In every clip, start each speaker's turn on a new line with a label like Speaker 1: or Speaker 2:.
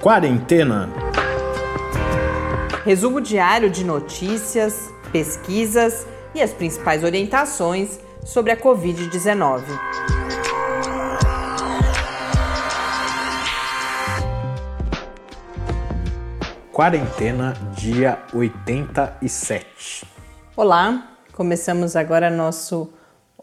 Speaker 1: Quarentena.
Speaker 2: Resumo diário de notícias, pesquisas e as principais orientações sobre a Covid-19.
Speaker 1: Quarentena, dia 87.
Speaker 2: Olá, começamos agora nosso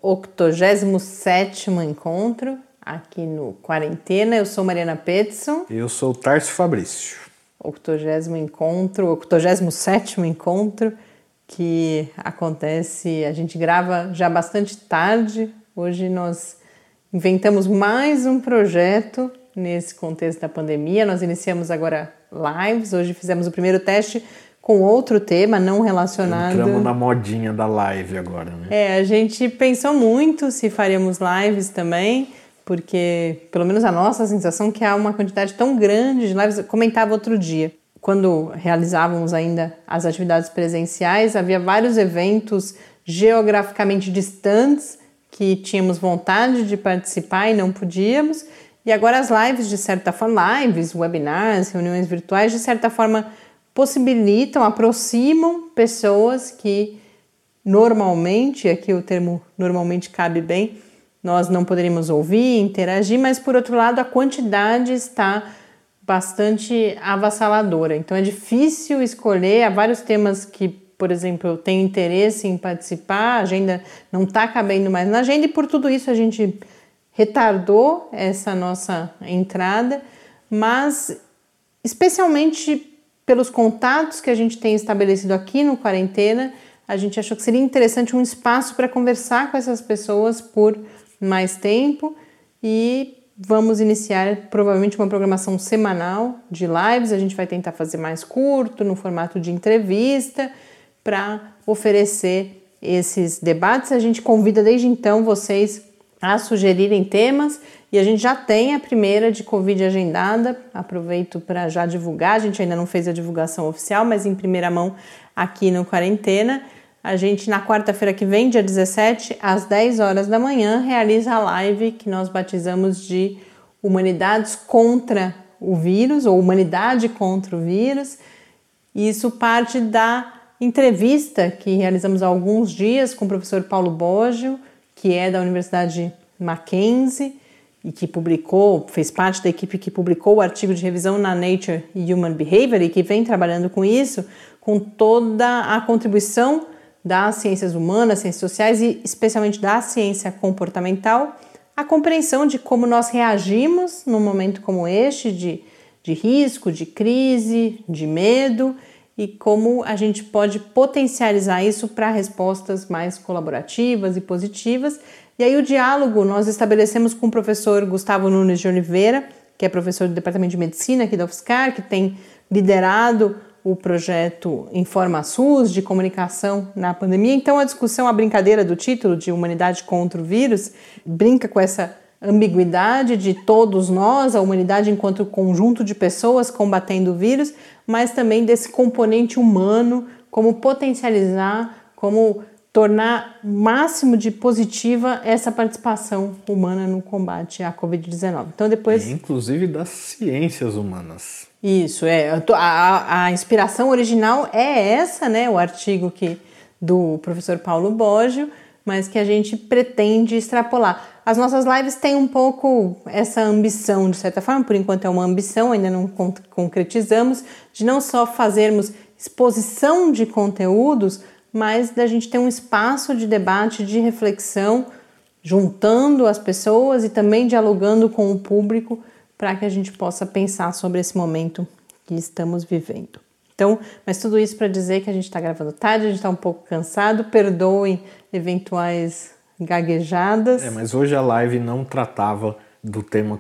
Speaker 2: 87 encontro aqui no Quarentena. Eu sou Mariana Petson.
Speaker 1: Eu sou Tarso Fabrício.
Speaker 2: 80 encontro, 87 encontro que acontece, a gente grava já bastante tarde. Hoje nós inventamos mais um projeto nesse contexto da pandemia. Nós iniciamos agora lives. Hoje fizemos o primeiro teste com outro tema não relacionado.
Speaker 1: Entramos na modinha da live agora, né?
Speaker 2: É, a gente pensou muito se faríamos lives também, porque pelo menos a nossa sensação é que há uma quantidade tão grande de lives. Eu comentava outro dia, quando realizávamos ainda as atividades presenciais, havia vários eventos geograficamente distantes que tínhamos vontade de participar e não podíamos. E agora as lives, de certa forma, lives, webinars, reuniões virtuais, de certa forma possibilitam, aproximam pessoas que normalmente, aqui o termo normalmente cabe bem, nós não poderíamos ouvir, interagir, mas por outro lado a quantidade está bastante avassaladora. Então é difícil escolher, há vários temas que, por exemplo, eu tenho interesse em participar, a agenda não está cabendo mais na agenda e por tudo isso a gente retardou essa nossa entrada, mas especialmente pelos contatos que a gente tem estabelecido aqui no Quarentena, a gente achou que seria interessante um espaço para conversar com essas pessoas por mais tempo e vamos iniciar provavelmente uma programação semanal de lives. A gente vai tentar fazer mais curto, no formato de entrevista, para oferecer esses debates. A gente convida desde então vocês a sugerirem temas e a gente já tem a primeira de Covid agendada. Aproveito para já divulgar. A gente ainda não fez a divulgação oficial, mas em primeira mão aqui no Quarentena. A gente, na quarta-feira que vem, dia 17, às 10 horas da manhã, realiza a live que nós batizamos de Humanidades contra o Vírus, ou Humanidade contra o Vírus. E isso parte da entrevista que realizamos há alguns dias com o professor Paulo Boggio, que é da Universidade Mackenzie e que publicou, fez parte da equipe que publicou o artigo de revisão na Nature Human Behavior e que vem trabalhando com isso, com toda a contribuição das ciências humanas, ciências sociais e especialmente da ciência comportamental, a compreensão de como nós reagimos num momento como este de, de risco, de crise, de medo e como a gente pode potencializar isso para respostas mais colaborativas e positivas. E aí o diálogo nós estabelecemos com o professor Gustavo Nunes de Oliveira, que é professor do Departamento de Medicina aqui da UFSCar, que tem liderado o projeto Informa SUS de comunicação na pandemia. Então a discussão, a brincadeira do título de Humanidade contra o Vírus, brinca com essa ambiguidade de todos nós, a humanidade enquanto conjunto de pessoas combatendo o vírus, mas também desse componente humano, como potencializar, como tornar máximo de positiva essa participação humana no combate à Covid-19.
Speaker 1: Então depois, inclusive das ciências humanas.
Speaker 2: Isso é a, a inspiração original é essa, né? O artigo que do professor Paulo Boggio, mas que a gente pretende extrapolar. As nossas lives têm um pouco essa ambição, de certa forma, por enquanto é uma ambição, ainda não concretizamos, de não só fazermos exposição de conteúdos, mas da gente ter um espaço de debate, de reflexão, juntando as pessoas e também dialogando com o público para que a gente possa pensar sobre esse momento que estamos vivendo. Então, mas tudo isso para dizer que a gente está gravando tarde, a gente está um pouco cansado, perdoem eventuais gaguejadas.
Speaker 1: É, mas hoje a live não tratava do tema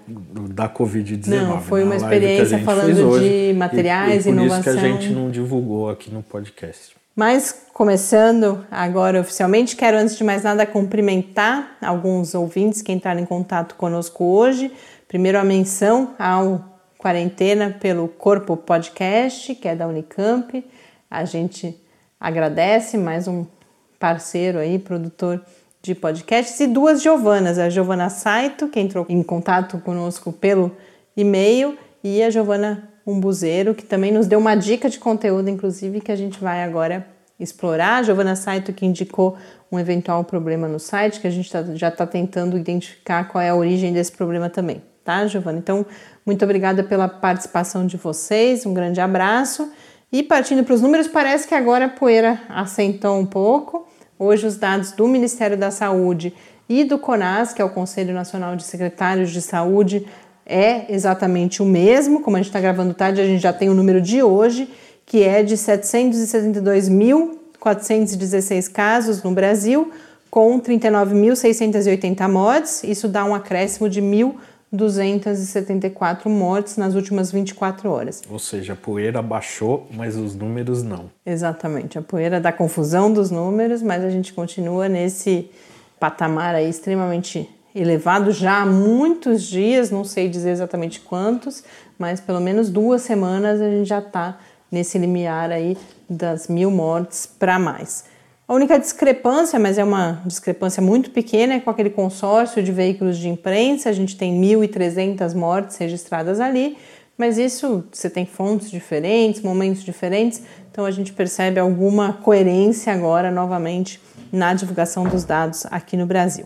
Speaker 1: da Covid-19.
Speaker 2: Não, foi né? uma experiência falando de materiais, e, e por inovação.
Speaker 1: Por isso que a gente não divulgou aqui no podcast.
Speaker 2: Mas começando agora oficialmente, quero antes de mais nada cumprimentar alguns ouvintes que entraram em contato conosco hoje. Primeiro a menção ao Quarentena pelo Corpo Podcast, que é da Unicamp. A gente agradece mais um parceiro aí, produtor de podcasts, e duas Giovanas, a Giovana Saito, que entrou em contato conosco pelo e-mail, e a Giovana Umbuzeiro, que também nos deu uma dica de conteúdo, inclusive, que a gente vai agora explorar. A Giovana Saito que indicou um eventual problema no site, que a gente tá, já está tentando identificar qual é a origem desse problema também, tá, Giovana? Então, muito obrigada pela participação de vocês, um grande abraço. E partindo para os números, parece que agora a poeira assentou um pouco. Hoje, os dados do Ministério da Saúde e do CONAS, que é o Conselho Nacional de Secretários de Saúde, é exatamente o mesmo. Como a gente está gravando tarde, a gente já tem o número de hoje, que é de 772.416 casos no Brasil, com 39.680 mortes. Isso dá um acréscimo de 1.274 mortes nas últimas 24 horas.
Speaker 1: Ou seja, a poeira baixou, mas os números não.
Speaker 2: Exatamente, a poeira da confusão dos números, mas a gente continua nesse patamar aí extremamente elevado já há muitos dias, não sei dizer exatamente quantos, mas pelo menos duas semanas a gente já está nesse limiar aí das mil mortes para mais. A única discrepância, mas é uma discrepância muito pequena, é com aquele consórcio de veículos de imprensa. A gente tem 1.300 mortes registradas ali, mas isso você tem fontes diferentes, momentos diferentes, então a gente percebe alguma coerência agora novamente na divulgação dos dados aqui no Brasil.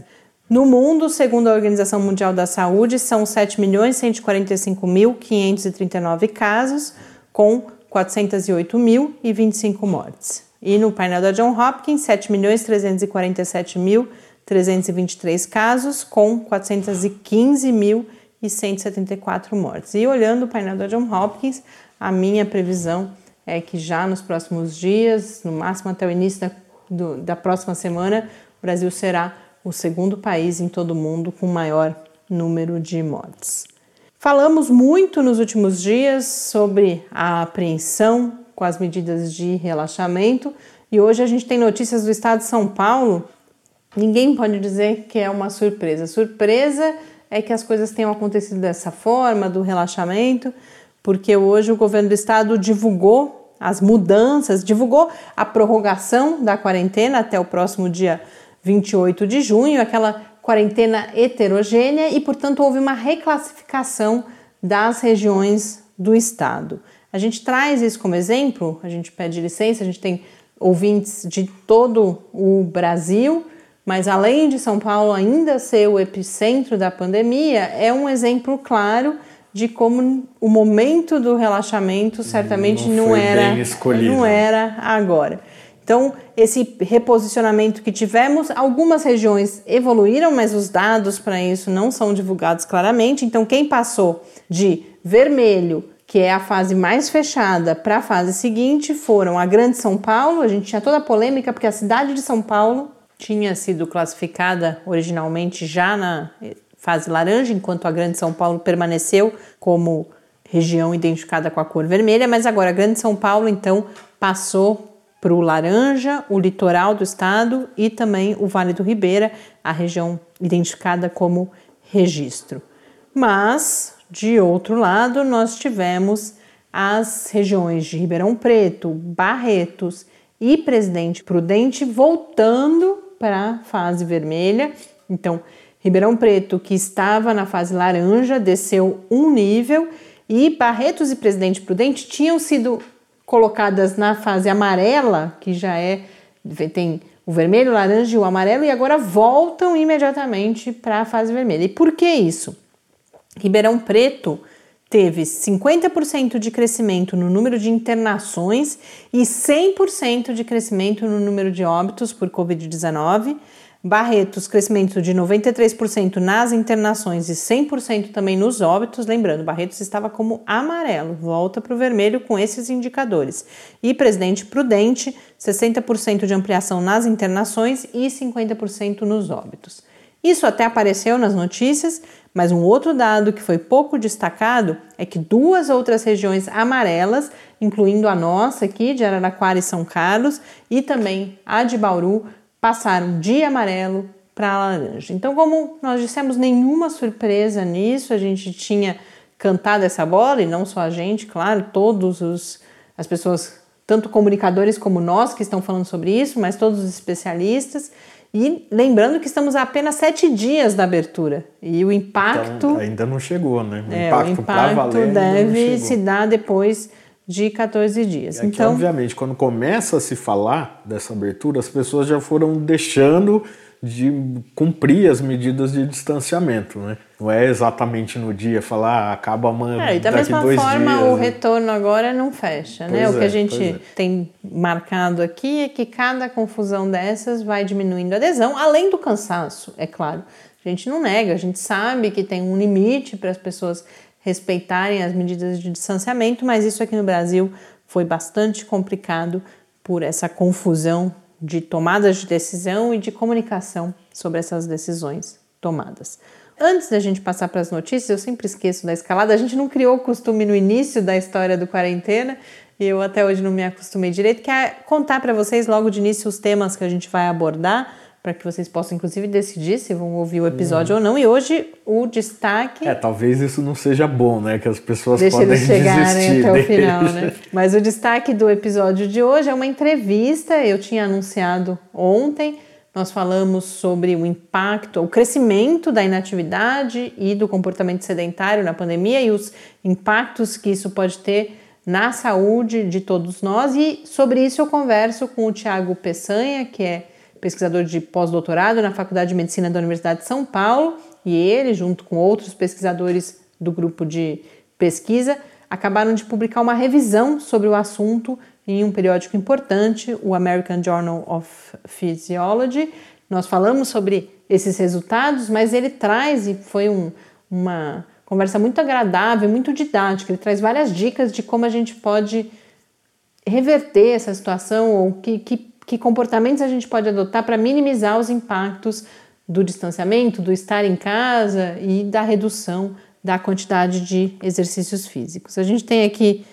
Speaker 2: No mundo, segundo a Organização Mundial da Saúde, são 7.145.539 casos, com 408.025 mortes. E no painel da John Hopkins, 7.347.323 casos, com 415.174 mortes. E olhando o painel da John Hopkins, a minha previsão é que já nos próximos dias, no máximo até o início da, do, da próxima semana, o Brasil será o segundo país em todo o mundo com maior número de mortes. Falamos muito nos últimos dias sobre a apreensão com as medidas de relaxamento e hoje a gente tem notícias do estado de São Paulo. Ninguém pode dizer que é uma surpresa. Surpresa é que as coisas tenham acontecido dessa forma, do relaxamento, porque hoje o governo do estado divulgou as mudanças, divulgou a prorrogação da quarentena até o próximo dia 28 de junho, aquela quarentena heterogênea e, portanto, houve uma reclassificação das regiões do estado. A gente traz isso como exemplo, a gente pede licença, a gente tem ouvintes de todo o Brasil, mas além de São Paulo ainda ser o epicentro da pandemia, é um exemplo claro de como o momento do relaxamento certamente não, não era não era agora. Então, esse reposicionamento que tivemos, algumas regiões evoluíram, mas os dados para isso não são divulgados claramente. Então, quem passou de vermelho, que é a fase mais fechada, para a fase seguinte foram a Grande São Paulo. A gente tinha toda a polêmica porque a cidade de São Paulo tinha sido classificada originalmente já na fase laranja, enquanto a Grande São Paulo permaneceu como região identificada com a cor vermelha, mas agora a Grande São Paulo então passou para o Laranja, o litoral do estado e também o Vale do Ribeira, a região identificada como registro. Mas, de outro lado, nós tivemos as regiões de Ribeirão Preto, Barretos e Presidente Prudente voltando para a fase vermelha. Então, Ribeirão Preto, que estava na fase laranja, desceu um nível e Barretos e Presidente Prudente tinham sido colocadas na fase amarela, que já é tem o vermelho, o laranja e o amarelo, e agora voltam imediatamente para a fase vermelha. E por que isso? Ribeirão Preto teve 50% de crescimento no número de internações e 100% de crescimento no número de óbitos por Covid-19. Barretos, crescimento de 93% nas internações e 100% também nos óbitos. Lembrando, Barretos estava como amarelo, volta para o vermelho com esses indicadores. E Presidente Prudente, 60% de ampliação nas internações e 50% nos óbitos. Isso até apareceu nas notícias, mas um outro dado que foi pouco destacado é que duas outras regiões amarelas, incluindo a nossa aqui de Araraquara e São Carlos, e também a de Bauru, passaram de amarelo para laranja. Então, como nós dissemos, nenhuma surpresa nisso, a gente tinha cantado essa bola e não só a gente, claro, todos os as pessoas, tanto comunicadores como nós que estão falando sobre isso, mas todos os especialistas. E lembrando que estamos a apenas sete dias da abertura. E o impacto.
Speaker 1: Então, ainda não chegou, né?
Speaker 2: O é, impacto, o impacto valer, deve se dar depois de 14 dias.
Speaker 1: Aqui,
Speaker 2: então,
Speaker 1: obviamente, quando começa a se falar dessa abertura, as pessoas já foram deixando de cumprir as medidas de distanciamento, né? Não é exatamente no dia falar ah, acaba amanhã.
Speaker 2: É, e da mesma forma dias, o né? retorno agora não fecha, né? o que a é, gente é. tem marcado aqui é que cada confusão dessas vai diminuindo a adesão, além do cansaço, é claro. A gente não nega, a gente sabe que tem um limite para as pessoas respeitarem as medidas de distanciamento, mas isso aqui no Brasil foi bastante complicado por essa confusão de tomadas de decisão e de comunicação sobre essas decisões tomadas. Antes da gente passar para as notícias, eu sempre esqueço da escalada. A gente não criou o costume no início da história do quarentena e eu até hoje não me acostumei direito, que é contar para vocês logo de início os temas que a gente vai abordar para que vocês possam, inclusive, decidir se vão ouvir o episódio uhum. ou não. E hoje o destaque.
Speaker 1: É, talvez isso não seja bom, né? Que as pessoas
Speaker 2: Deixa
Speaker 1: podem
Speaker 2: eles chegarem até o final, né? Mas o destaque do episódio de hoje é uma entrevista. Eu tinha anunciado ontem. Nós falamos sobre o impacto, o crescimento da inatividade e do comportamento sedentário na pandemia e os impactos que isso pode ter na saúde de todos nós. E sobre isso eu converso com o Tiago Peçanha, que é pesquisador de pós-doutorado na Faculdade de Medicina da Universidade de São Paulo, e ele, junto com outros pesquisadores do grupo de pesquisa, acabaram de publicar uma revisão sobre o assunto em um periódico importante, o American Journal of Physiology. Nós falamos sobre esses resultados, mas ele traz, e foi um, uma conversa muito agradável, muito didática, ele traz várias dicas de como a gente pode reverter essa situação ou que, que que comportamentos a gente pode adotar para minimizar os impactos do distanciamento, do estar em casa e da redução da quantidade de exercícios físicos. A gente tem aqui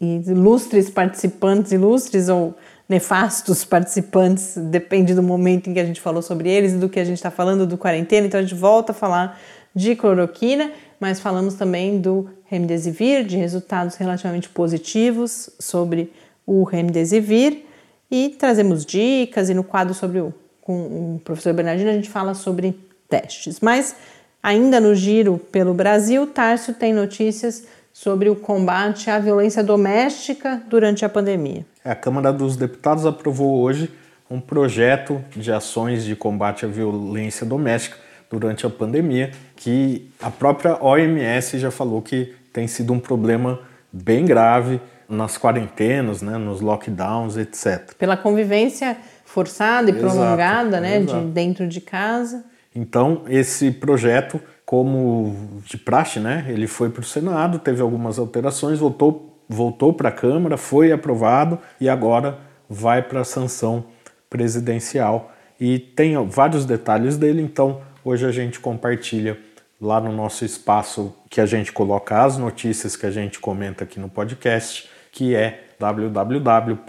Speaker 2: ilustres participantes, ilustres ou nefastos participantes, depende do momento em que a gente falou sobre eles e do que a gente está falando do quarentena, então a gente volta a falar de cloroquina, mas falamos também do remdesivir, de resultados relativamente positivos sobre o remdesivir e trazemos dicas e no quadro sobre o com o professor Bernardino a gente fala sobre testes. Mas ainda no giro pelo Brasil, Tárcio tem notícias sobre o combate à violência doméstica durante a pandemia.
Speaker 1: É, a Câmara dos Deputados aprovou hoje um projeto de ações de combate à violência doméstica durante a pandemia, que a própria OMS já falou que tem sido um problema bem grave nas quarentenas, né, nos lockdowns, etc.
Speaker 2: Pela convivência forçada e exato, prolongada, né, de dentro de casa.
Speaker 1: Então, esse projeto, como de praxe, né, ele foi para o Senado, teve algumas alterações, voltou, voltou para a Câmara, foi aprovado e agora vai para a sanção presidencial. E tem vários detalhes dele, então hoje a gente compartilha lá no nosso espaço que a gente coloca as notícias que a gente comenta aqui no podcast que é www.lab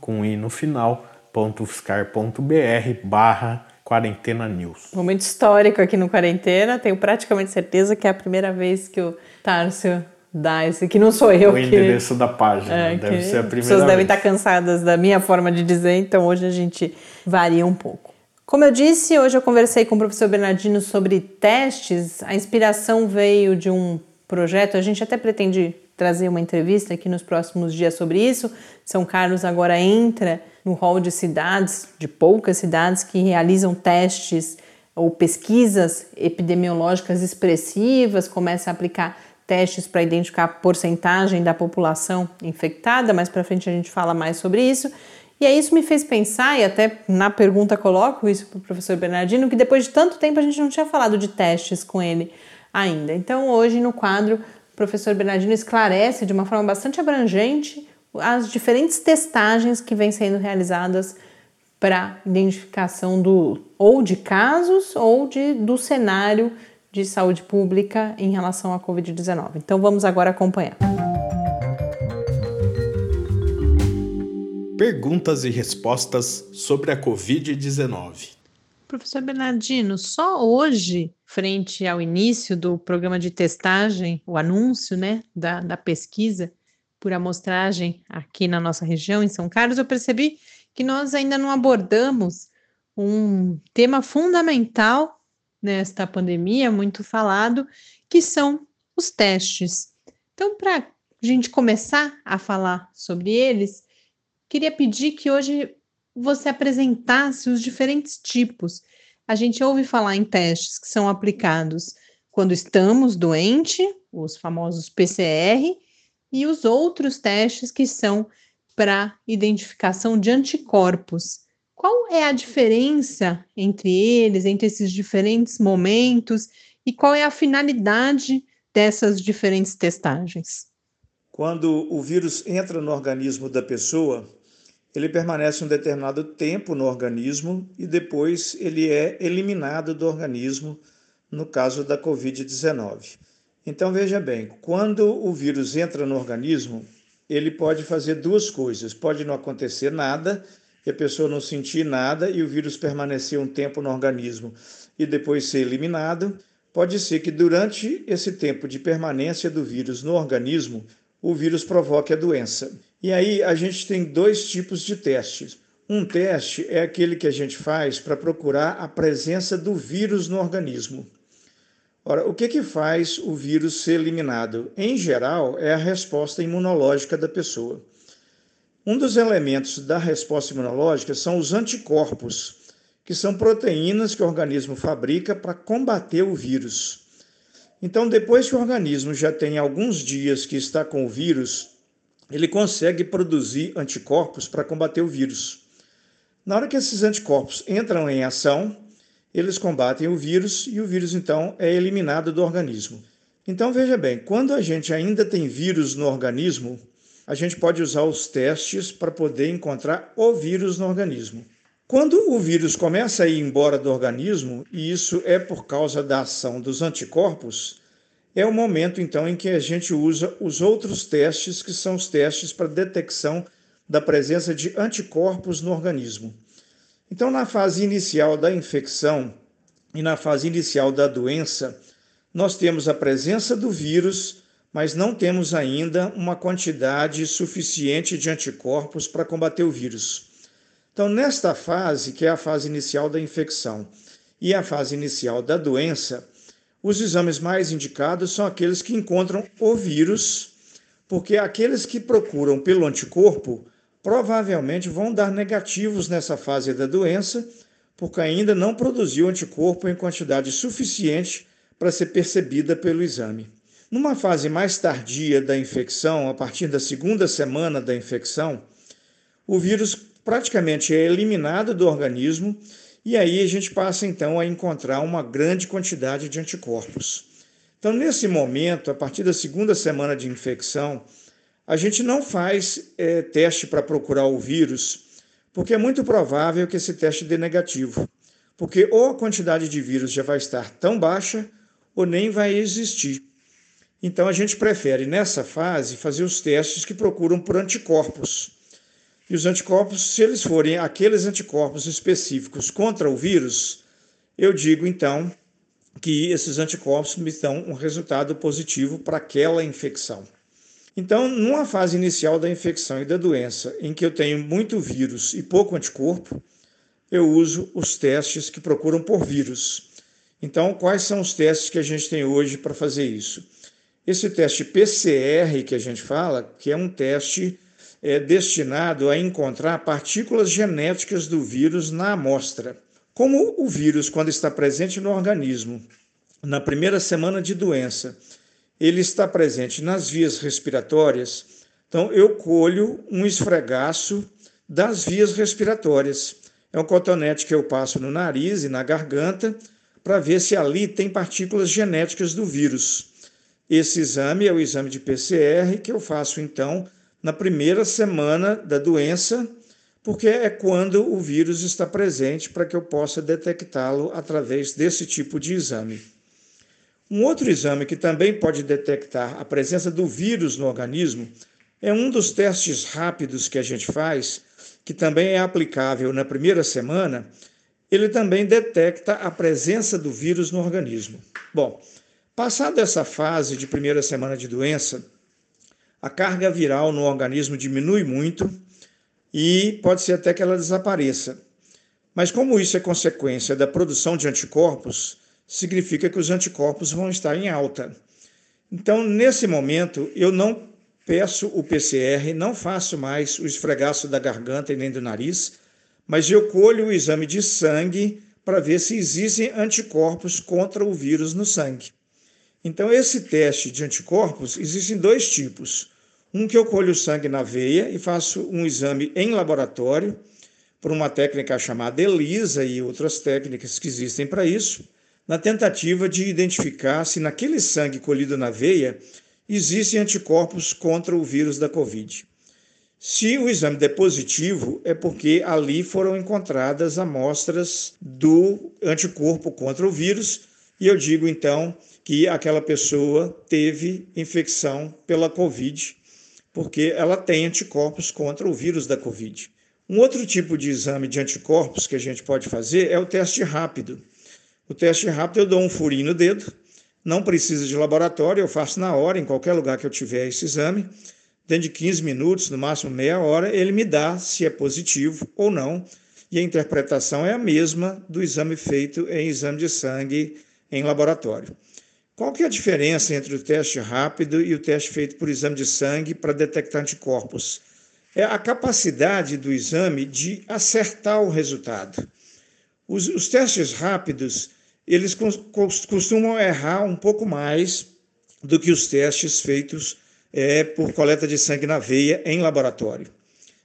Speaker 1: com i no final barra quarentena news.
Speaker 2: Momento histórico aqui no quarentena, tenho praticamente certeza que é a primeira vez que o Tárcio dá esse, que não sou eu
Speaker 1: o
Speaker 2: que...
Speaker 1: endereço da página, é, deve ser a primeira As
Speaker 2: pessoas
Speaker 1: vez.
Speaker 2: devem estar cansadas da minha forma de dizer, então hoje a gente varia um pouco. Como eu disse, hoje eu conversei com o professor Bernardino sobre testes. A inspiração veio de um projeto, a gente até pretende trazer uma entrevista aqui nos próximos dias sobre isso. São Carlos agora entra no rol de cidades, de poucas cidades que realizam testes ou pesquisas epidemiológicas expressivas, começa a aplicar testes para identificar a porcentagem da população infectada, mais para frente a gente fala mais sobre isso. E aí isso me fez pensar, e até na pergunta coloco isso para o professor Bernardino, que depois de tanto tempo a gente não tinha falado de testes com ele ainda. Então hoje no quadro o professor Bernardino esclarece de uma forma bastante abrangente as diferentes testagens que vêm sendo realizadas para identificação do ou de casos ou de, do cenário de saúde pública em relação à Covid-19. Então vamos agora acompanhar.
Speaker 1: Perguntas e respostas sobre a Covid-19.
Speaker 2: Professor Bernardino, só hoje, frente ao início do programa de testagem, o anúncio né, da, da pesquisa por amostragem aqui na nossa região, em São Carlos, eu percebi que nós ainda não abordamos um tema fundamental nesta pandemia, muito falado, que são os testes. Então, para a gente começar a falar sobre eles, queria pedir que hoje você apresentasse os diferentes tipos. A gente ouve falar em testes que são aplicados quando estamos doentes, os famosos PCR, e os outros testes que são para identificação de anticorpos. Qual é a diferença entre eles, entre esses diferentes momentos, e qual é a finalidade dessas diferentes testagens?
Speaker 3: Quando o vírus entra no organismo da pessoa, ele permanece um determinado tempo no organismo e depois ele é eliminado do organismo, no caso da Covid-19. Então veja bem, quando o vírus entra no organismo, ele pode fazer duas coisas. Pode não acontecer nada, e a pessoa não sentir nada e o vírus permanecer um tempo no organismo e depois ser eliminado. Pode ser que durante esse tempo de permanência do vírus no organismo, o vírus provoque a doença. E aí a gente tem dois tipos de testes. Um teste é aquele que a gente faz para procurar a presença do vírus no organismo. Ora, o que, que faz o vírus ser eliminado? Em geral, é a resposta imunológica da pessoa. Um dos elementos da resposta imunológica são os anticorpos, que são proteínas que o organismo fabrica para combater o vírus. Então, depois que o organismo já tem alguns dias que está com o vírus, ele consegue produzir anticorpos para combater o vírus. Na hora que esses anticorpos entram em ação, eles combatem o vírus e o vírus então é eliminado do organismo. Então veja bem, quando a gente ainda tem vírus no organismo, a gente pode usar os testes para poder encontrar o vírus no organismo. Quando o vírus começa a ir embora do organismo, e isso é por causa da ação dos anticorpos, é o momento então em que a gente usa os outros testes, que são os testes para detecção da presença de anticorpos no organismo. Então, na fase inicial da infecção e na fase inicial da doença, nós temos a presença do vírus, mas não temos ainda uma quantidade suficiente de anticorpos para combater o vírus. Então, nesta fase, que é a fase inicial da infecção e a fase inicial da doença, os exames mais indicados são aqueles que encontram o vírus, porque aqueles que procuram pelo anticorpo provavelmente vão dar negativos nessa fase da doença, porque ainda não produziu anticorpo em quantidade suficiente para ser percebida pelo exame. Numa fase mais tardia da infecção, a partir da segunda semana da infecção, o vírus praticamente é eliminado do organismo e aí a gente passa então a encontrar uma grande quantidade de anticorpos. Então, nesse momento, a partir da segunda semana de infecção, a gente não faz é, teste para procurar o vírus, porque é muito provável que esse teste dê negativo. Porque ou a quantidade de vírus já vai estar tão baixa, ou nem vai existir. Então a gente prefere, nessa fase, fazer os testes que procuram por anticorpos. E os anticorpos, se eles forem aqueles anticorpos específicos contra o vírus, eu digo então que esses anticorpos me dão um resultado positivo para aquela infecção. Então, numa fase inicial da infecção e da doença, em que eu tenho muito vírus e pouco anticorpo, eu uso os testes que procuram por vírus. Então, quais são os testes que a gente tem hoje para fazer isso? Esse teste PCR que a gente fala, que é um teste é, destinado a encontrar partículas genéticas do vírus na amostra. Como o vírus, quando está presente no organismo, na primeira semana de doença, ele está presente nas vias respiratórias. Então, eu colho um esfregaço das vias respiratórias. É um cotonete que eu passo no nariz e na garganta para ver se ali tem partículas genéticas do vírus. Esse exame é o exame de PCR que eu faço então na primeira semana da doença, porque é quando o vírus está presente para que eu possa detectá-lo através desse tipo de exame. Um outro exame que também pode detectar a presença do vírus no organismo é um dos testes rápidos que a gente faz, que também é aplicável na primeira semana. Ele também detecta a presença do vírus no organismo. Bom, passada essa fase de primeira semana de doença, a carga viral no organismo diminui muito e pode ser até que ela desapareça. Mas como isso é consequência da produção de anticorpos, significa que os anticorpos vão estar em alta. Então, nesse momento, eu não peço o PCR, não faço mais o esfregaço da garganta e nem do nariz, mas eu colho o exame de sangue para ver se existem anticorpos contra o vírus no sangue. Então, esse teste de anticorpos existem dois tipos. Um que eu colho o sangue na veia e faço um exame em laboratório, por uma técnica chamada ELISA e outras técnicas que existem para isso, na tentativa de identificar se naquele sangue colhido na veia existem anticorpos contra o vírus da Covid. Se o exame der positivo, é porque ali foram encontradas amostras do anticorpo contra o vírus, e eu digo então que aquela pessoa teve infecção pela Covid, porque ela tem anticorpos contra o vírus da Covid. Um outro tipo de exame de anticorpos que a gente pode fazer é o teste rápido. O teste rápido eu dou um furinho no dedo, não precisa de laboratório, eu faço na hora, em qualquer lugar que eu tiver esse exame dentro de 15 minutos, no máximo meia hora, ele me dá se é positivo ou não. E a interpretação é a mesma do exame feito em exame de sangue em laboratório. Qual que é a diferença entre o teste rápido e o teste feito por exame de sangue para detectar anticorpos? É a capacidade do exame de acertar o resultado. Os, os testes rápidos, eles costumam errar um pouco mais do que os testes feitos é, por coleta de sangue na veia em laboratório.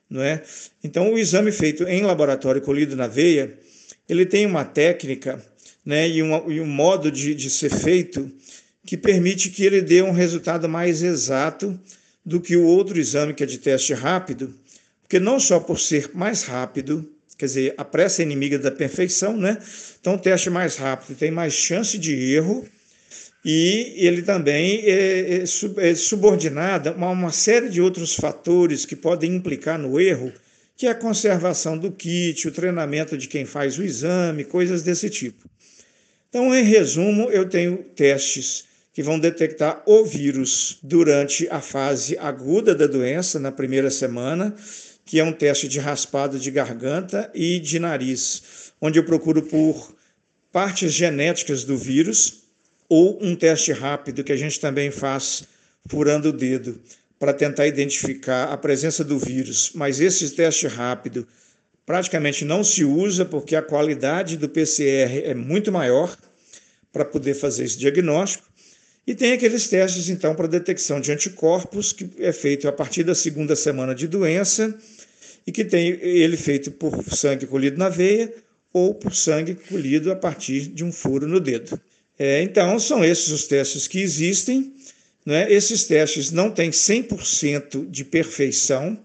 Speaker 3: Não é? Então, o exame feito em laboratório colhido na veia, ele tem uma técnica né, e, uma, e um modo de, de ser feito que permite que ele dê um resultado mais exato do que o outro exame que é de teste rápido, porque não só por ser mais rápido, quer dizer, a pressa é inimiga da perfeição, né? Então, teste mais rápido tem mais chance de erro e ele também é, é, é subordinado a uma série de outros fatores que podem implicar no erro, que é a conservação do kit, o treinamento de quem faz o exame, coisas desse tipo. Então, em resumo, eu tenho testes que vão detectar o vírus durante a fase aguda da doença, na primeira semana, que é um teste de raspado de garganta e de nariz, onde eu procuro por partes genéticas do vírus ou um teste rápido que a gente também faz furando o dedo para tentar identificar a presença do vírus. Mas esse teste rápido praticamente não se usa porque a qualidade do PCR é muito maior para poder fazer esse diagnóstico. E tem aqueles testes, então, para detecção de anticorpos, que é feito a partir da segunda semana de doença e que tem ele feito por sangue colhido na veia ou por sangue colhido a partir de um furo no dedo. É, então, são esses os testes que existem. Né? Esses testes não têm 100% de perfeição.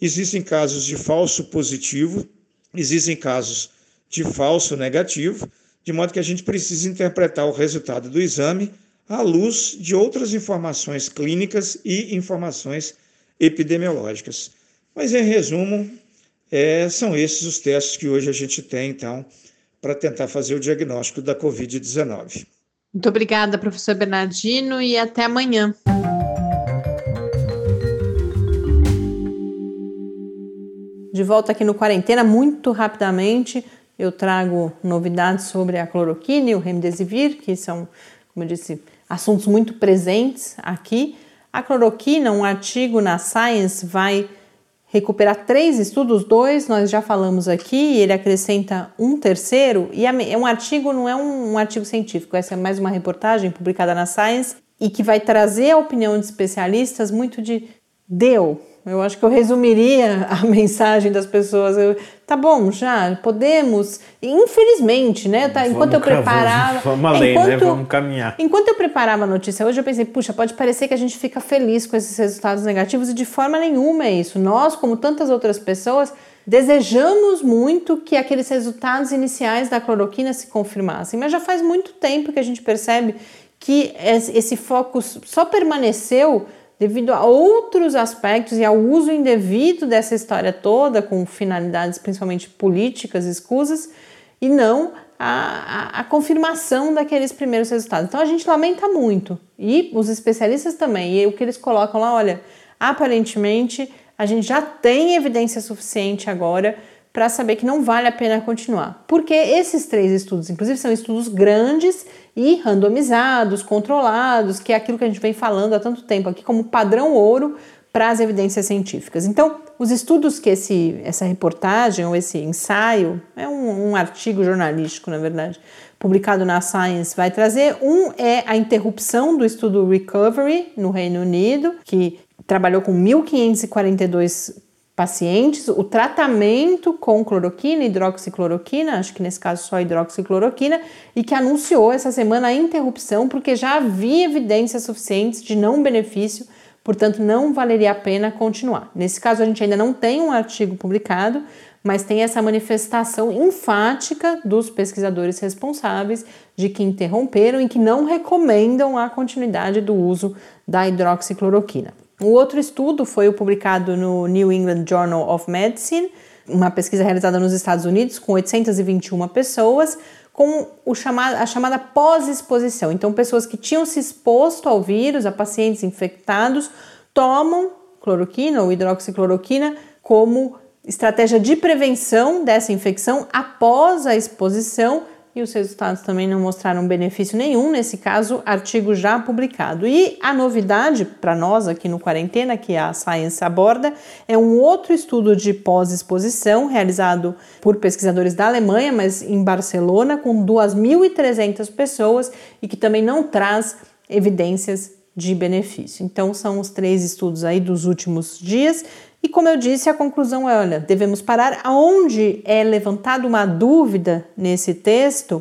Speaker 3: Existem casos de falso positivo, existem casos de falso negativo, de modo que a gente precisa interpretar o resultado do exame à luz de outras informações clínicas e informações epidemiológicas. Mas, em resumo, é, são esses os testes que hoje a gente tem, então, para tentar fazer o diagnóstico da Covid-19.
Speaker 2: Muito obrigada, professor Bernardino, e até amanhã. De volta aqui no Quarentena, muito rapidamente, eu trago novidades sobre a cloroquina e o remdesivir, que são, como eu disse, assuntos muito presentes aqui. A cloroquina, um artigo na Science vai recuperar três estudos, dois nós já falamos aqui, ele acrescenta um terceiro, e é um artigo, não é um, artigo científico, essa é mais uma reportagem publicada na Science e que vai trazer a opinião de especialistas muito de deu, eu acho que eu resumiria a mensagem das pessoas. Eu, tá bom, já podemos. Infelizmente, né? Tá, enquanto vamos, eu preparava.
Speaker 1: Vamos, vamos além, né? enquanto, né? Vamos caminhar.
Speaker 2: Enquanto eu preparava a notícia hoje, eu pensei, puxa, pode parecer que a gente fica feliz com esses resultados negativos e de forma nenhuma é isso. Nós, como tantas outras pessoas, desejamos muito que aqueles resultados iniciais da cloroquina se confirmassem, mas já faz muito tempo que a gente percebe que esse foco só permaneceu devido a outros aspectos e ao uso indevido dessa história toda, com finalidades principalmente políticas escusas, e não a, a, a, confirmação daqueles primeiros resultados. Então a gente lamenta muito, e os especialistas também, e o que eles colocam lá, olha, aparentemente a gente já tem evidência suficiente agora para saber que não vale a pena continuar. Porque esses três estudos, inclusive, são estudos grandes e randomizados, controlados, que é aquilo que a gente vem falando há tanto tempo aqui como padrão ouro para as evidências científicas. Então, os estudos que esse, essa reportagem ou esse ensaio, é um, um artigo jornalístico, na verdade, publicado na Science, vai trazer, um é a interrupção do estudo Recovery no Reino Unido, que trabalhou com 1.542 pacientes, o tratamento com cloroquina, hidroxicloroquina, acho que nesse caso só hidroxicloroquina, e que anunciou essa semana a interrupção porque já havia evidências suficientes de não benefício, portanto não valeria a pena continuar. Nesse caso a gente ainda não tem um artigo publicado, mas tem essa manifestação enfática dos pesquisadores responsáveis de que interromperam e que não recomendam a continuidade do uso da hidroxicloroquina. O outro estudo foi publicado no New England Journal of Medicine, uma pesquisa realizada nos Estados Unidos com 821 pessoas, com o chamado, a chamada pós-exposição. Então, pessoas que tinham se exposto ao vírus, a pacientes infectados, tomam cloroquina ou hidroxicloroquina como estratégia de prevenção dessa infecção após a exposição e os resultados também não mostraram benefício nenhum, nesse caso, artigo já publicado. E a novidade para nós aqui no Quarentena, que a Science aborda, é um outro estudo de pós-exposição realizado por pesquisadores da Alemanha, mas em Barcelona, com 2.300 pessoas e que também não traz evidências de benefício. Então, são os três estudos aí dos últimos dias e como eu disse, a conclusão é: olha, devemos parar. Aonde é levantada uma dúvida nesse texto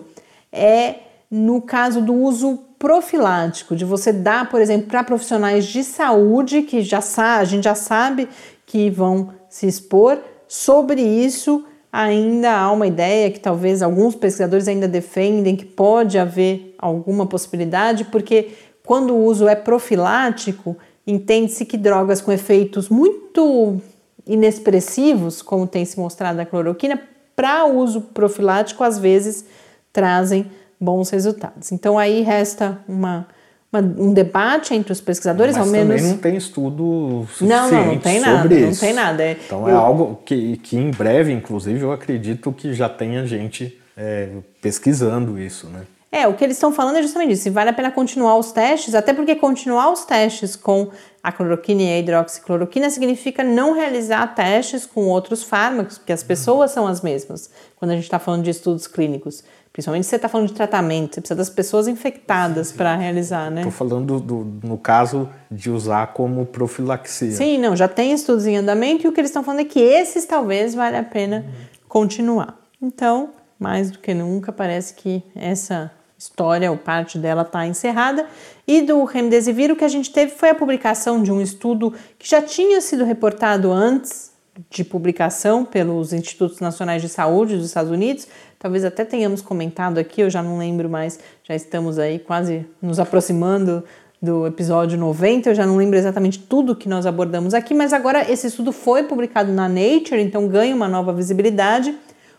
Speaker 2: é no caso do uso profilático, de você dar, por exemplo, para profissionais de saúde que já a gente já sabe que vão se expor. Sobre isso, ainda há uma ideia que talvez alguns pesquisadores ainda defendem que pode haver alguma possibilidade, porque quando o uso é profilático, Entende-se que drogas com efeitos muito inexpressivos, como tem se mostrado a cloroquina, para uso profilático, às vezes trazem bons resultados. Então aí resta uma, uma, um debate entre os pesquisadores,
Speaker 1: Mas
Speaker 2: ao menos.
Speaker 1: Também não tem estudo suficiente
Speaker 2: não, não, não tem nada,
Speaker 1: sobre
Speaker 2: não
Speaker 1: isso.
Speaker 2: tem nada. É,
Speaker 1: então é algo que, que em breve, inclusive, eu acredito que já tenha gente é, pesquisando isso, né?
Speaker 2: É, o que eles estão falando é justamente isso, se vale a pena continuar os testes, até porque continuar os testes com a cloroquina e a hidroxicloroquina significa não realizar testes com outros fármacos, porque as pessoas são as mesmas quando a gente está falando de estudos clínicos. Principalmente se você está falando de tratamento, você precisa das pessoas infectadas para realizar, né?
Speaker 1: Estou falando do, do, no caso de usar como profilaxia.
Speaker 2: Sim, não, já tem estudos em andamento e o que eles estão falando é que esses talvez vale a pena continuar. Então, mais do que nunca, parece que essa história ou parte dela está encerrada. E do Remdesivir, o que a gente teve foi a publicação de um estudo que já tinha sido reportado antes de publicação pelos Institutos Nacionais de Saúde dos Estados Unidos. Talvez até tenhamos comentado aqui, eu já não lembro mais, já estamos aí quase nos aproximando do episódio 90, eu já não lembro exatamente tudo que nós abordamos aqui, mas agora esse estudo foi publicado na Nature, então ganha uma nova visibilidade.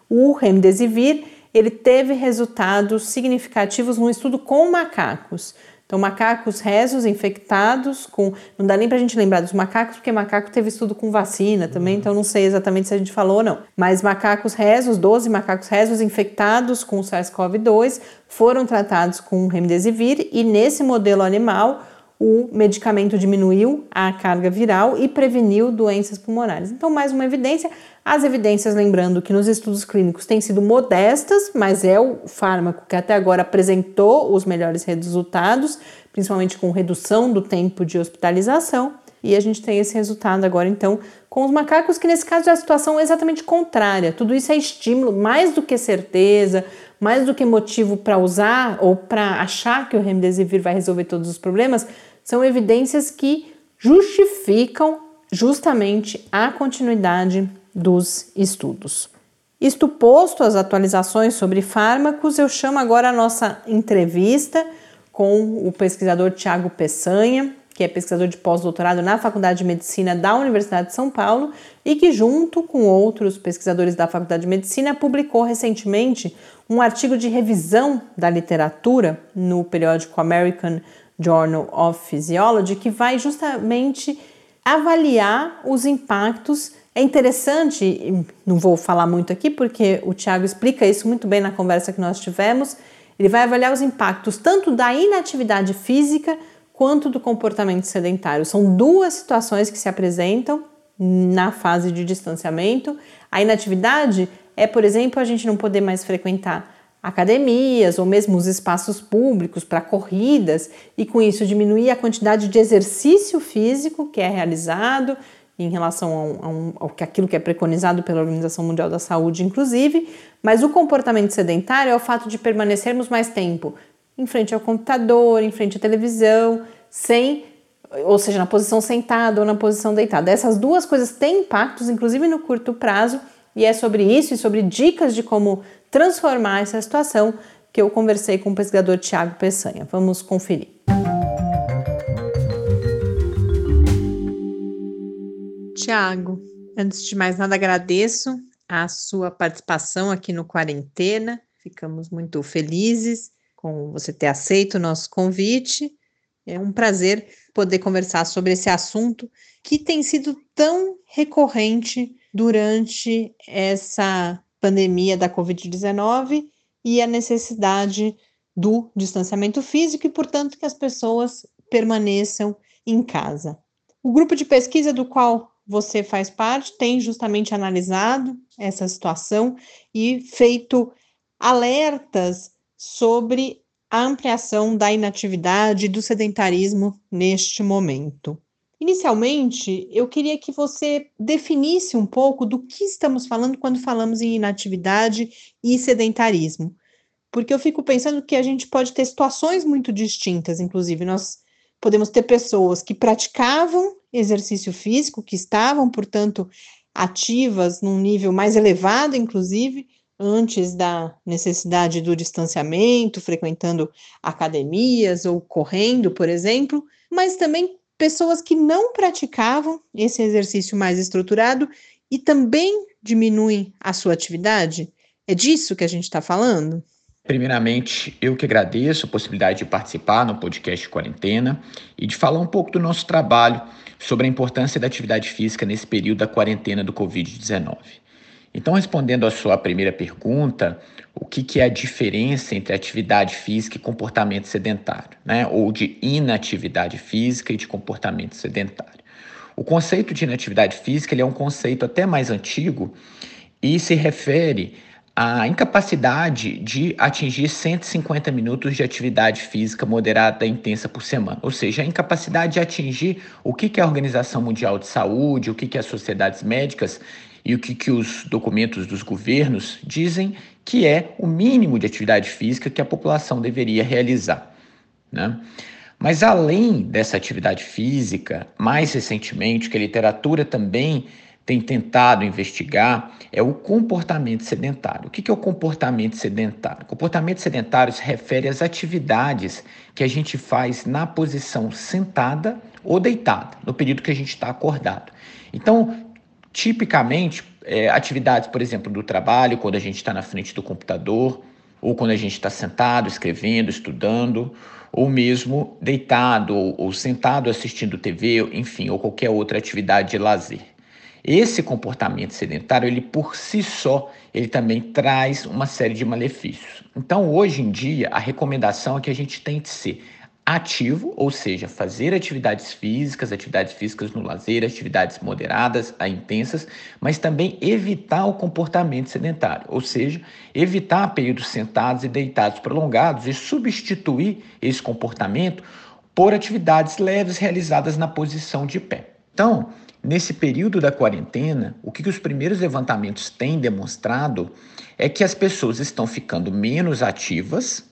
Speaker 2: O Remdesivir ele teve resultados significativos num estudo com macacos. Então, macacos rezos infectados com. Não dá nem para a gente lembrar dos macacos, porque macaco teve estudo com vacina também, então não sei exatamente se a gente falou ou não. Mas macacos rezos, 12 macacos rezos infectados com SARS-CoV-2 foram tratados com remdesivir e nesse modelo animal o medicamento diminuiu a carga viral e preveniu doenças pulmonares. Então, mais uma evidência. As evidências, lembrando que nos estudos clínicos têm sido modestas, mas é o fármaco que até agora apresentou os melhores resultados, principalmente com redução do tempo de hospitalização. E a gente tem esse resultado agora, então, com os macacos, que nesse caso é a situação exatamente contrária. Tudo isso é estímulo, mais do que certeza, mais do que motivo para usar ou para achar que o remdesivir vai resolver todos os problemas, são evidências que justificam justamente a continuidade dos estudos. Isto posto as atualizações sobre fármacos, eu chamo agora a nossa entrevista com o pesquisador Tiago Peçanha, que é pesquisador de pós-doutorado na Faculdade de Medicina da Universidade de São Paulo e que, junto com outros pesquisadores da Faculdade de Medicina, publicou recentemente um artigo de revisão da literatura no periódico American Journal of Physiology, que vai justamente avaliar os impactos É interessante, não vou falar muito aqui porque o Tiago explica isso muito bem na conversa que nós tivemos. Ele vai avaliar os impactos tanto da inatividade física quanto do comportamento sedentário. São duas situações que se apresentam na fase de distanciamento. A inatividade é, por exemplo, a gente não poder mais frequentar academias ou mesmo os espaços públicos para corridas e com isso diminuir a quantidade de exercício físico que é realizado em relação ao, ao, ao que aquilo que é preconizado pela Organização Mundial da Saúde, inclusive, mas o comportamento sedentário é o fato de permanecermos mais tempo em frente ao computador, em frente à televisão, sem, ou seja, na posição sentada ou na posição deitada. Essas duas coisas têm impactos, inclusive no curto prazo, e é sobre isso e sobre dicas de como transformar essa situação que eu conversei com o pesquisador Tiago Peçanha. Vamos conferir. Tiago, antes de mais nada, agradeço a sua participação aqui no Quarentena. Ficamos muito felizes com você ter aceito o nosso convite. É um prazer poder conversar sobre esse assunto que tem sido tão recorrente durante essa pandemia da Covid-19 e a necessidade do distanciamento físico e, portanto, que as pessoas permaneçam em casa. O grupo de pesquisa do qual você faz parte tem justamente analisado essa situação e feito alertas sobre a ampliação da inatividade e do sedentarismo neste momento. Inicialmente, eu queria que você definisse um pouco do que estamos falando quando falamos em inatividade e sedentarismo. Porque eu fico pensando que a gente pode ter situações muito distintas, inclusive nós podemos ter pessoas que praticavam exercício físico, que estavam, portanto, ativas num nível mais elevado, inclusive, antes da necessidade do distanciamento, frequentando academias ou correndo, por exemplo, mas também pessoas que não praticavam esse exercício mais estruturado e também diminuem a sua atividade? É disso que a gente está falando?
Speaker 4: Primeiramente, eu que agradeço a possibilidade de participar no podcast Quarentena e de falar um pouco do nosso trabalho sobre a importância da atividade física nesse período da quarentena do Covid-19. Então, respondendo à sua primeira pergunta, o que, que, é a diferença entre atividade física e comportamento sedentário, né? ou de inatividade física e de comportamento sedentário. O conceito de inatividade física é um conceito até mais antigo e se refere à incapacidade de atingir 150 minutos de atividade física moderada e intensa por semana, ou seja, a incapacidade de atingir o que, que a Organização Mundial de Saúde, o que, que as sociedades médicas e o que, que os documentos dos governos dizem que é o mínimo de atividade física que a população deveria realizar. Né? Mas além dessa atividade física, mais recentemente, que a literatura também tem tentado investigar é o comportamento sedentário. O que é o comportamento sedentário? O comportamento sedentário se refere às atividades que a gente faz na posição sentada ou deitada, no período que a gente está acordado. Então, Tipicamente, é, atividades, por exemplo, do trabalho, quando a gente está na frente do computador, ou quando a gente está sentado, escrevendo, estudando, ou mesmo deitado ou, ou sentado assistindo TV, enfim, ou qualquer outra atividade de lazer. Esse comportamento sedentário, ele por si só, ele também traz uma série de malefícios. Então, hoje em dia, a recomendação é que a gente tente ser ativo, ou seja, fazer atividades físicas, atividades físicas no lazer, atividades moderadas a intensas, mas também evitar o comportamento sedentário, ou seja, evitar períodos sentados e deitados prolongados e substituir esse comportamento por atividades leves realizadas na posição de pé. Então, nesse período da quarentena, o que os primeiros levantamentos têm demonstrado é que as pessoas estão ficando menos ativas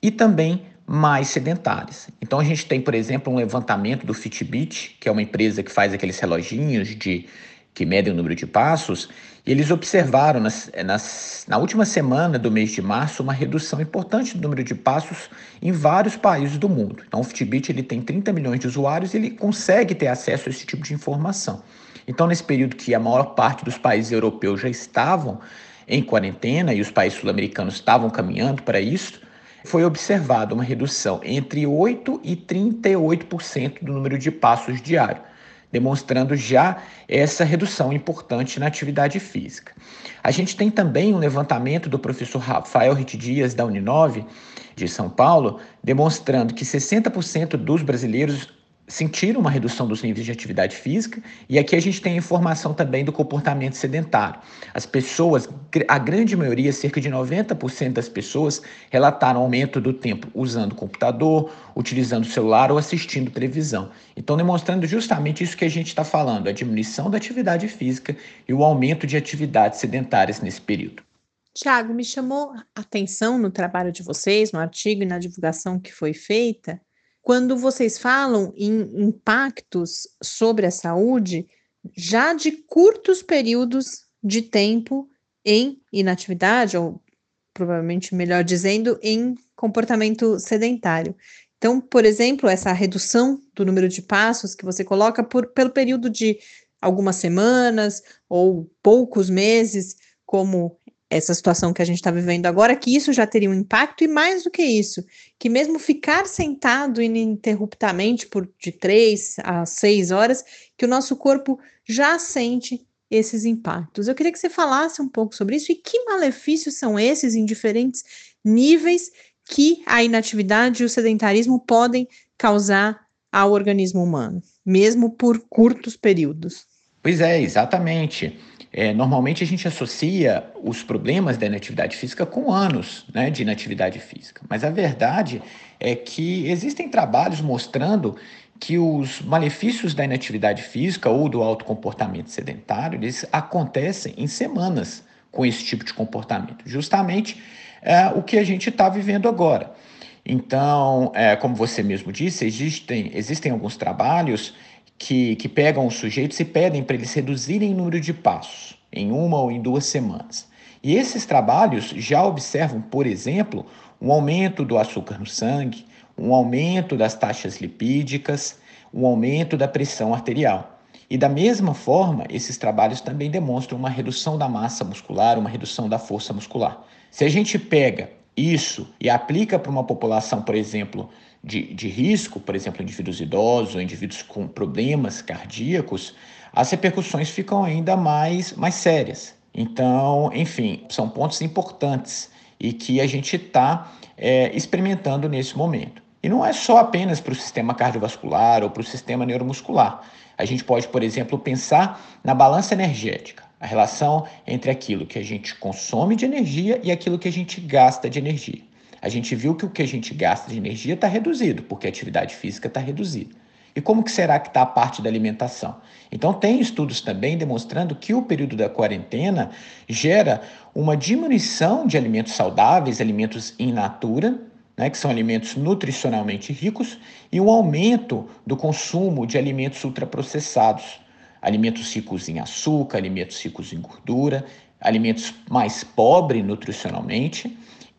Speaker 4: e também mais sedentárias. Então a gente tem, por exemplo, um levantamento do Fitbit, que é uma empresa que faz aqueles reloginhos de que medem o número de passos, e eles observaram nas, nas, na última semana do mês de março uma redução importante do número de passos em vários países do mundo. Então o Fitbit ele tem 30 milhões de usuários e ele consegue ter acesso a esse tipo de informação. Então nesse período que a maior parte dos países europeus já estavam em quarentena e os países sul-americanos estavam caminhando para isso, foi observada uma redução entre 8% e 38% do número de passos diários. demonstrando já essa redução importante na atividade física. A gente tem também um levantamento do professor Rafael Rit Dias, da Uninove, de São Paulo, demonstrando que 60% dos brasileiros sentiram uma redução dos níveis de atividade física, e aqui a gente tem informação também do comportamento sedentário. As pessoas, a grande maioria, cerca de 90% das pessoas, relataram aumento do tempo usando computador, utilizando celular ou assistindo televisão. Então, demonstrando justamente isso que a gente está falando, a diminuição da atividade física e o aumento de atividades sedentárias nesse período.
Speaker 2: Tiago, me chamou a atenção no trabalho de vocês, no artigo e na divulgação que foi feita, quando vocês falam em impactos sobre a saúde, já de curtos períodos de tempo em inatividade, ou provavelmente melhor dizendo, em comportamento sedentário. Então, por exemplo, essa redução do número de passos que você coloca por, pelo período de algumas semanas ou poucos meses, como essa situação que a gente está vivendo agora, que isso já teria um impacto, e mais do que isso, que mesmo ficar sentado ininterruptamente por de três a seis horas, que o nosso corpo já sente esses impactos. Eu queria que você falasse um pouco sobre isso e que malefícios são esses em diferentes níveis que a inatividade e o sedentarismo podem causar ao organismo humano, mesmo por curtos períodos.
Speaker 4: Pois é, exatamente. É, normalmente a gente associa os problemas da inatividade física com anos né, de inatividade física, mas a verdade é que existem trabalhos mostrando que os malefícios da inatividade física ou do alto comportamento sedentário eles acontecem em semanas com esse tipo de comportamento, justamente é, o que a gente está vivendo agora. Então, é, como você mesmo disse, existem, existem alguns trabalhos que, que pegam os sujeitos e pedem para eles reduzirem o número de passos em uma ou em duas semanas. E esses trabalhos já observam, por exemplo, um aumento do açúcar no sangue, um aumento das taxas lipídicas, um aumento da pressão arterial. E da mesma forma, esses trabalhos também demonstram uma redução da massa muscular, uma redução da força muscular. Se a gente pega isso e aplica para uma população, por exemplo, de, de risco, por exemplo, indivíduos idosos ou indivíduos com problemas cardíacos, as repercussões ficam ainda mais, mais sérias. Então, enfim, são pontos importantes e que a gente está é, experimentando nesse momento. E não é só apenas para o sistema cardiovascular ou para o sistema neuromuscular. A gente pode, por exemplo, pensar na balança energética, a relação entre aquilo que a gente consome de energia e aquilo que a gente gasta de energia. A gente viu que o que a gente gasta de energia está reduzido, porque a atividade física está reduzida. E como que será que está a parte da alimentação? Então tem estudos também demonstrando que o período da quarentena gera uma diminuição de alimentos saudáveis, alimentos in natura, né, que são alimentos nutricionalmente ricos, e um aumento do consumo de alimentos ultraprocessados, alimentos ricos em açúcar, alimentos ricos em gordura, alimentos mais pobres nutricionalmente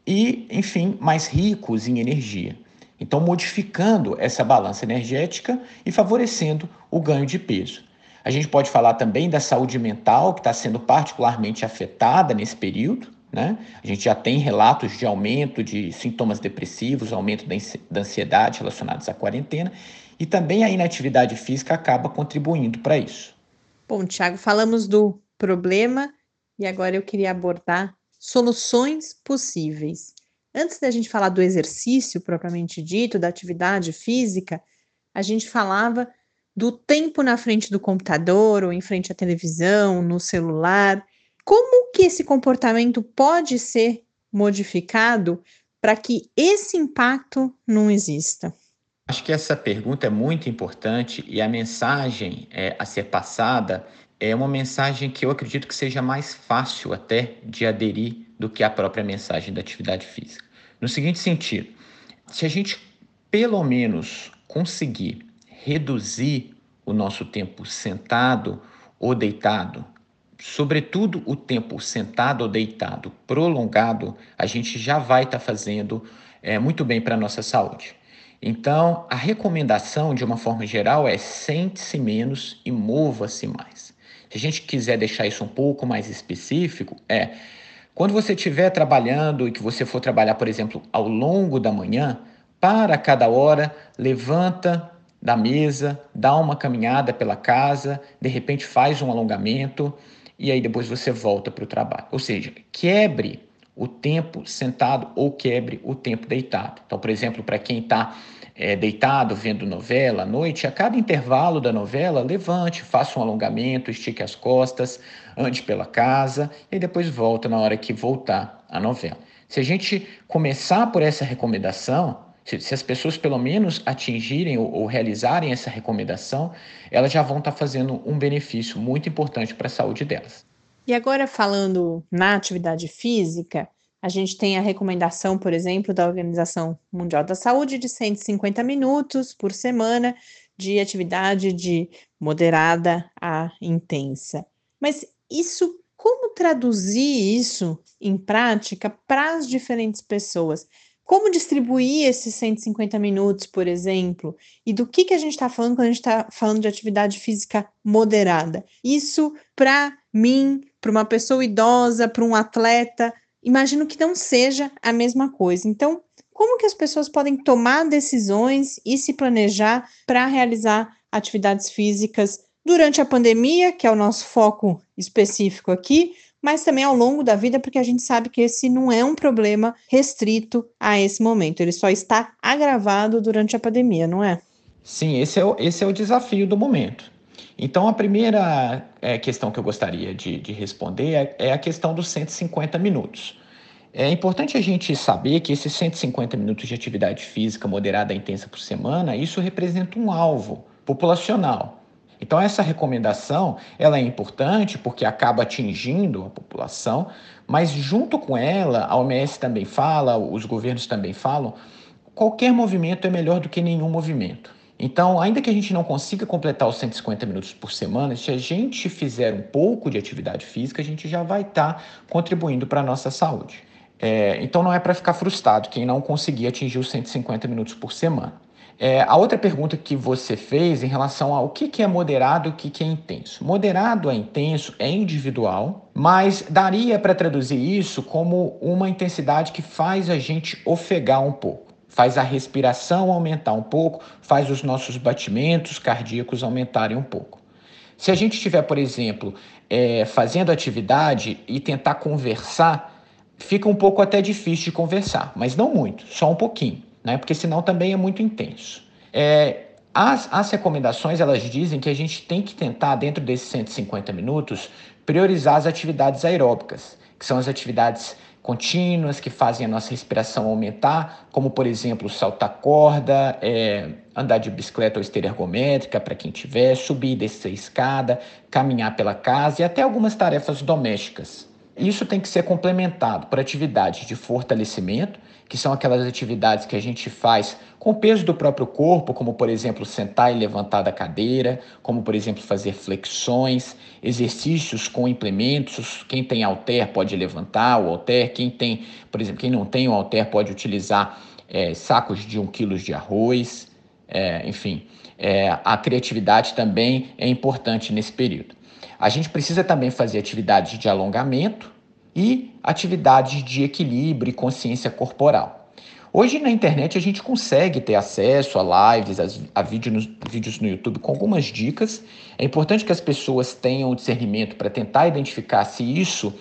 Speaker 4: e, enfim, mais ricos em energia. Então, modificando essa balança energética e favorecendo o ganho de peso. A gente pode falar também da saúde mental, que está sendo particularmente afetada nesse período. Né? A gente já tem relatos de aumento de sintomas depressivos, aumento da ansiedade relacionados à quarentena, e também a inatividade física acaba contribuindo para isso.
Speaker 2: Bom, Tiago, falamos do problema e agora eu queria abordar soluções possíveis. Antes da gente falar do exercício propriamente dito, da atividade física, a gente falava do tempo na frente do computador ou em frente à televisão, no celular. Como que esse comportamento pode ser modificado para que esse impacto não exista?
Speaker 4: Acho que essa pergunta é muito importante e a mensagem é, a ser passada é uma mensagem que eu acredito que seja mais fácil até de aderir do que a própria mensagem da atividade física. No seguinte sentido, se a gente pelo menos conseguir reduzir o nosso tempo sentado ou deitado, sobretudo o tempo sentado ou deitado prolongado, a gente já vai estar tá fazendo é, muito bem para a nossa saúde. Então, a recomendação, de uma forma geral, é sente-se menos e mova-se mais. Se a gente quiser deixar isso um pouco mais específico, é quando você estiver trabalhando e que você for trabalhar, por exemplo, ao longo da manhã, para cada hora, levanta da mesa, dá uma caminhada pela casa, de repente faz um alongamento e aí depois você volta para o trabalho. Ou seja, quebre o tempo sentado ou quebre o tempo deitado. Então, por exemplo, para quem está é, deitado vendo novela à noite, a cada intervalo da novela, levante, faça um alongamento, estique as costas, ande pela casa e depois volta na hora que voltar a novela. Se a gente começar por essa recomendação, se, se as pessoas pelo menos atingirem ou, ou, realizarem essa recomendação, elas já vão estar tá fazendo um benefício muito importante para a saúde delas.
Speaker 2: E agora, falando na atividade física, a gente tem a recomendação, por exemplo, da Organização Mundial da Saúde de 150 minutos por semana de atividade de moderada a intensa. Mas isso, como traduzir isso em prática para as diferentes pessoas? Como distribuir esses 150 minutos, por exemplo? E do que, que a gente está falando quando a gente está falando de atividade física moderada? Isso, para mim, para uma pessoa idosa, para um atleta, imagino que não seja a mesma coisa. Então, como que as pessoas podem tomar decisões e se planejar para realizar atividades físicas durante a pandemia, que é o nosso foco específico aqui, mas também ao longo da vida, porque a gente sabe que esse não é um problema restrito a esse momento, ele só está agravado durante a pandemia, não é?
Speaker 4: Sim, esse é o, esse é o desafio do momento. Então, a primeira é, questão que eu gostaria de, de responder é, é, a questão dos 150 minutos. É importante a gente saber que esses 150 minutos de atividade física moderada intensa por semana, isso representa um alvo populacional. Então essa recomendação, ela é importante porque acaba atingindo a população, mas junto com ela, a OMS também fala, os governos também falam, qualquer movimento é melhor do que nenhum movimento. Então, ainda que a gente não consiga completar os 150 minutos por semana, se a gente fizer um pouco de atividade física, a gente já vai estar tá contribuindo para a nossa saúde. É, então, não é para ficar frustrado quem não conseguir atingir os 150 minutos por semana. É, a outra pergunta que você fez em relação ao que, que é moderado e o que, que é intenso. Moderado é intenso, é individual, mas daria para traduzir isso como uma intensidade que faz a gente ofegar um pouco, faz a respiração aumentar um pouco, faz os nossos batimentos cardíacos aumentarem um pouco. Se a gente estiver, por exemplo, é, fazendo atividade e tentar conversar, fica um pouco até difícil de conversar, mas não muito, só um pouquinho né? porque senão também é muito intenso. É, as, as recomendações elas dizem que a gente tem que tentar, dentro desses 150 minutos, priorizar as atividades aeróbicas, que são as atividades contínuas que fazem a nossa respiração aumentar, como por exemplo saltar corda, é, andar de bicicleta ou esteira ergométrica para quem tiver, subir e descer escada, caminhar pela casa e até algumas tarefas domésticas. Isso tem que ser complementado por atividades de fortalecimento, que são aquelas atividades que a gente faz com o peso do próprio corpo, como por exemplo sentar e levantar da cadeira, como por exemplo fazer flexões, exercícios com implementos. Quem tem halter pode levantar o halter, quem tem, por exemplo, quem não tem o halter pode utilizar é, sacos de um quilo de arroz, é, enfim. É, a criatividade também é importante nesse período. A gente precisa também fazer atividades de alongamento, e atividades de equilíbrio e consciência corporal. Hoje na internet a gente consegue ter acesso a lives, a, vídeos, vídeos no YouTube com algumas dicas. É importante que as pessoas tenham discernimento para tentar identificar se isso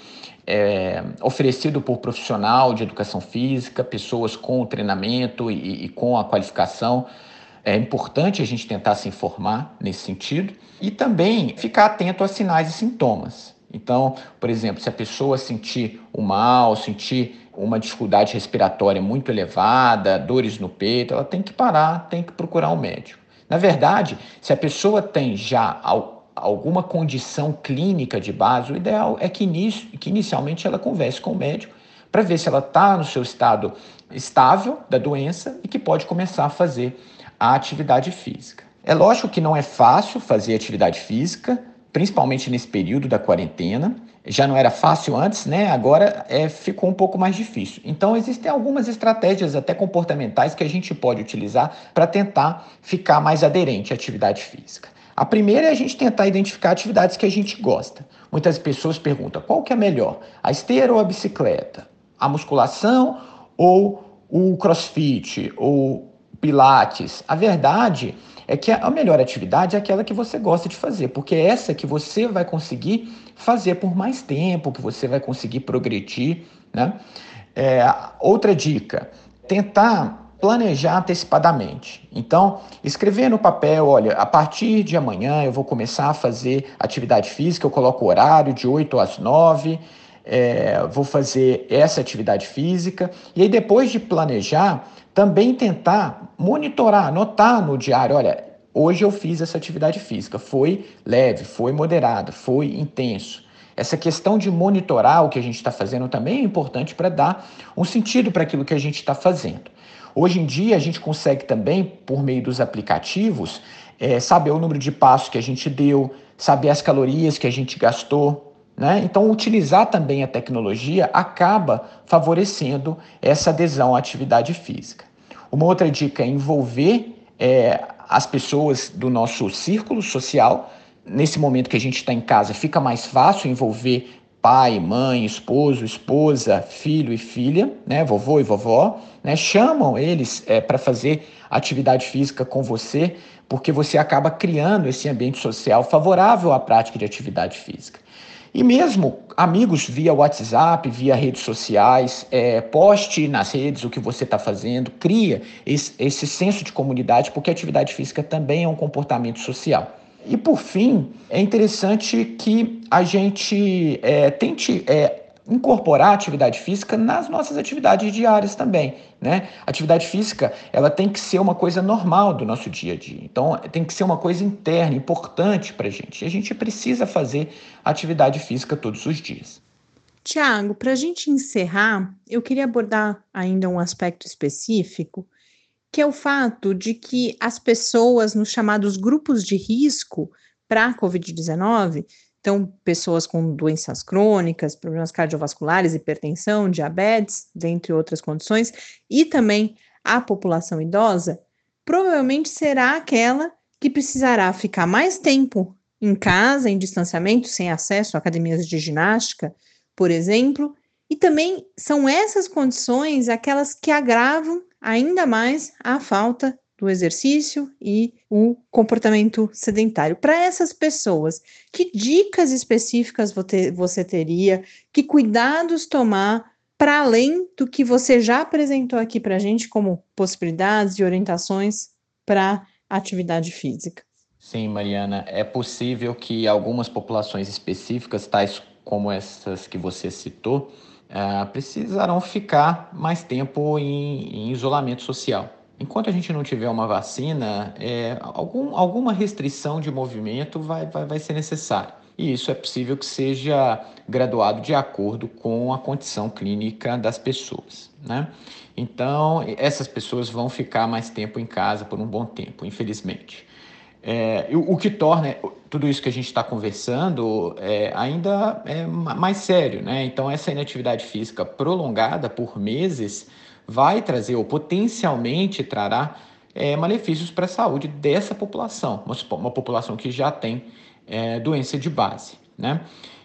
Speaker 4: é oferecido por profissional de educação física, pessoas com treinamento e, e com a qualificação. É importante a gente tentar se informar nesse sentido e também ficar atento a sinais e sintomas. Então, por exemplo, se a pessoa sentir o mal, sentir uma dificuldade respiratória muito elevada, dores no peito, ela tem que parar, tem que procurar um médico. Na verdade, se a pessoa tem já alguma condição clínica de base, o ideal é que, que inicialmente ela converse com o médico para ver se ela está no seu estado estável da doença e que pode começar a fazer a atividade física. É lógico que não é fácil fazer atividade física, principalmente nesse período da quarentena. Já não era fácil antes, né? Agora é, ficou um pouco mais difícil. Então, existem algumas estratégias, até comportamentais, que a gente pode utilizar para tentar ficar mais aderente à atividade física. A primeira é a gente tentar identificar atividades que a gente gosta. Muitas pessoas perguntam qual que é melhor, a esteira ou a bicicleta? A musculação ou o crossfit ou pilates? A verdade é que a melhor atividade é aquela que você gosta de fazer, porque é essa que você vai conseguir fazer por mais tempo, que você vai conseguir progredir. Né? É, outra dica: tentar planejar antecipadamente. Então, escrever no papel, olha, a partir de amanhã eu vou começar a fazer atividade física, eu coloco o horário de 8 às 9, é, vou fazer essa atividade física, e aí depois de planejar, também tentar monitorar, anotar no diário, olha, hoje eu fiz essa atividade física, foi leve, foi moderada, foi intenso. Essa questão de monitorar o que a gente está fazendo também é importante para dar um sentido para aquilo que a gente está fazendo. Hoje em dia, a gente consegue também, por meio dos aplicativos, é, saber o número de passos que a gente deu, saber as calorias que a gente gastou. Né? Então, utilizar também a tecnologia acaba favorecendo essa adesão à atividade física. Uma outra dica é envolver é, as pessoas do nosso círculo social. Nesse momento que a gente está em casa, fica mais fácil envolver pai, mãe, esposo, esposa, filho e filha, né, vovô e vovó, né, chamam eles é, para fazer atividade física com você, porque você acaba criando esse ambiente social favorável à prática de atividade física. E mesmo amigos via WhatsApp, via redes sociais, é, poste nas redes o que você está fazendo, cria esse, esse senso de comunidade, porque atividade física também é um comportamento social. E por fim, é interessante que a gente é, tente é, incorporar atividade física nas nossas atividades diárias também, né? Atividade física, ela tem que ser uma coisa normal do nosso dia a dia. Então, tem que ser uma coisa interna, importante para a gente. E a gente precisa fazer atividade física todos os dias.
Speaker 2: Tiago, para a gente encerrar, eu queria abordar ainda um aspecto específico que é o fato de que as pessoas nos chamados grupos de risco para a Covid-19, então pessoas com doenças crônicas, problemas cardiovasculares, hipertensão, diabetes, dentre outras condições, e também a população idosa, provavelmente será aquela que precisará ficar mais tempo em casa, em distanciamento, sem acesso a academias de ginástica, por exemplo, e também são essas condições aquelas que agravam ainda mais a falta do exercício e o comportamento sedentário. Para essas pessoas, que dicas específicas você teria? Que cuidados tomar para além do que você já apresentou aqui para a gente como possibilidades e orientações para atividade física?
Speaker 4: Sim, Mariana, é possível que algumas populações específicas, tais como essas que você citou, uh, precisarão ficar mais tempo em, em, isolamento social. Enquanto a gente não tiver uma vacina, é, algum, alguma restrição de movimento vai, vai, vai ser necessária. E isso é possível que seja graduado de acordo com a condição clínica das pessoas. Né? Então, essas pessoas vão ficar mais tempo em casa por um bom tempo, infelizmente. É, o, que torna tudo isso que a gente está conversando é, ainda é mais sério, né? Então, essa inatividade física prolongada por meses vai trazer, ou potencialmente trará, é, malefícios para a saúde dessa população, uma, população que já tem é, doença de base, né?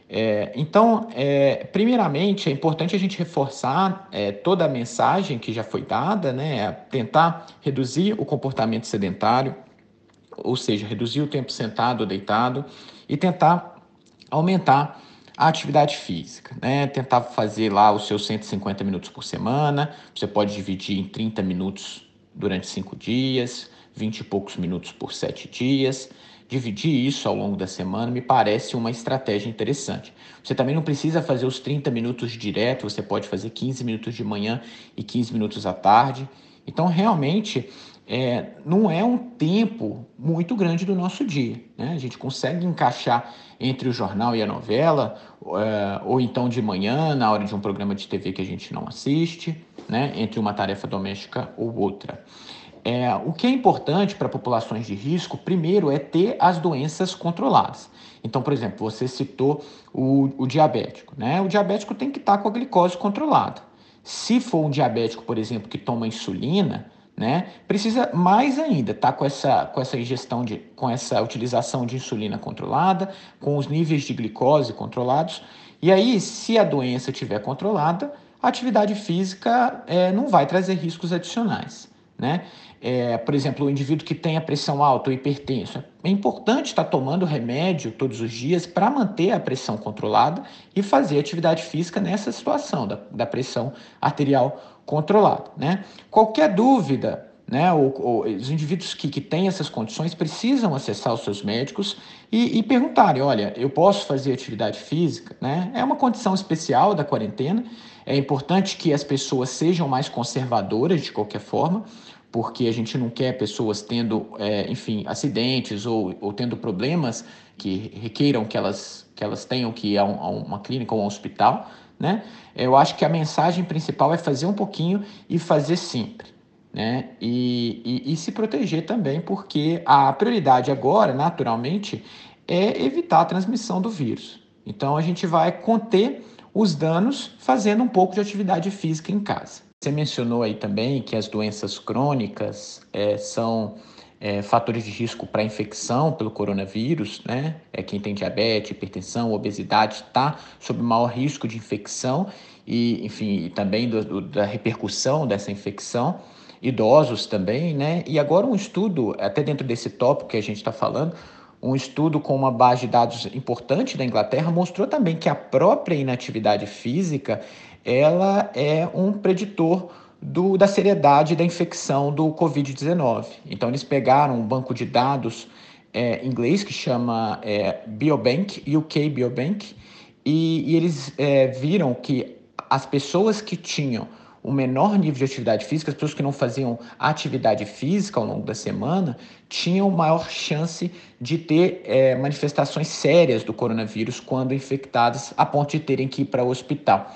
Speaker 4: É, então, é, primeiramente, é importante a gente reforçar é, toda a mensagem que já foi dada, né? Tentar reduzir o comportamento sedentário, ou seja, reduzir o tempo sentado ou deitado e tentar aumentar a atividade física, né? Tentar fazer lá os seus 150 minutos por semana. Você pode dividir em 30 minutos durante cinco dias, 20 e poucos minutos por sete dias. Dividir isso ao longo da semana me parece uma estratégia interessante. Você também não precisa fazer os 30 minutos direto, você pode fazer 15 minutos de manhã e 15 minutos à tarde. Então, realmente, é, não é um tempo muito grande do nosso dia. Né? A gente consegue encaixar entre o jornal e a novela, é, ou então de manhã, na hora de um programa de TV que a gente não assiste, né? entre uma tarefa doméstica ou outra. É, o que é importante para populações de risco, primeiro, é ter as doenças controladas. Então, por exemplo, você citou o, o diabético. Né? O diabético tem que estar com a glicose controlada. Se for um diabético, por exemplo, que toma insulina, né? Precisa mais ainda estar tá com essa, com essa ingestão de, com essa utilização de insulina controlada, com os níveis de glicose controlados. E aí, se a doença estiver controlada, a atividade física é, não vai trazer riscos adicionais. né? É, por exemplo, o indivíduo que tem a pressão alta ou hipertenso, é importante estar tomando remédio todos os dias para manter a pressão controlada e fazer atividade física nessa situação da, da pressão arterial controlada. Né? Qualquer dúvida, né, ou, ou, os indivíduos que, que têm essas condições precisam acessar os seus médicos e, e perguntarem: olha, eu posso fazer atividade física? Né? É uma condição especial da quarentena. É importante que as pessoas sejam mais conservadoras de qualquer forma, porque a gente não quer pessoas tendo, é, enfim, acidentes ou, ou tendo problemas que requeiram que elas, que elas tenham que ir a, um, a uma clínica ou a um hospital. Né? Eu acho que a mensagem principal é fazer um pouquinho e fazer sempre. Né? E, e, e se proteger também, porque a prioridade agora, naturalmente, é evitar a transmissão do vírus. Então a gente vai conter os danos fazendo um pouco de atividade física em casa. Você mencionou aí também que as doenças crônicas é, são é, fatores de risco para infecção pelo coronavírus, né? É quem tem diabetes, hipertensão, obesidade está sob maior risco de infecção e, enfim, também do, do, da repercussão dessa infecção. Idosos também, né? E agora um estudo, até dentro desse tópico que a gente está falando, um estudo com uma base de dados importante da Inglaterra mostrou também que a própria inatividade física ela é um preditor do, da seriedade da infecção do Covid-19. Então, eles pegaram um banco de dados é, inglês que chama é, Biobank, UK Biobank, e, e eles é, viram que as pessoas que tinham o menor nível de atividade física, as pessoas que não faziam atividade física ao longo da semana, tinham maior chance de ter é, manifestações sérias do coronavírus quando infectadas, a ponto de terem que ir para o hospital.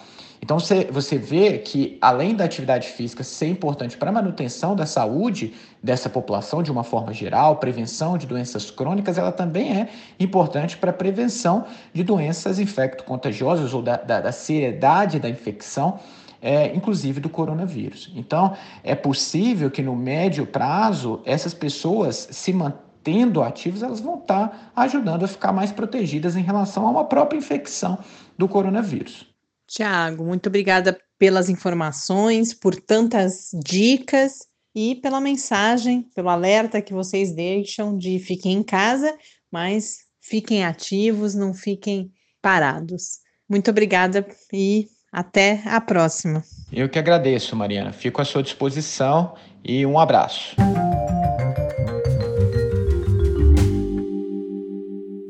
Speaker 4: Então você, vê que, além da atividade física ser importante para a manutenção da saúde dessa população de uma forma geral, prevenção de doenças crônicas, ela também é importante para a prevenção de doenças infecto-contagiosas ou da, da, da seriedade da infecção. É, inclusive do coronavírus. Então, é possível que no médio prazo essas pessoas se mantendo ativas, elas vão estar ajudando a ficar mais protegidas em relação a uma própria infecção do coronavírus.
Speaker 2: Tiago, muito obrigada pelas informações, por tantas dicas e pela mensagem, pelo alerta que vocês deixam de fiquem em casa, mas fiquem ativos, não fiquem parados. Muito obrigada e até a próxima.
Speaker 4: Eu que agradeço, Mariana. Fico à sua disposição e um abraço.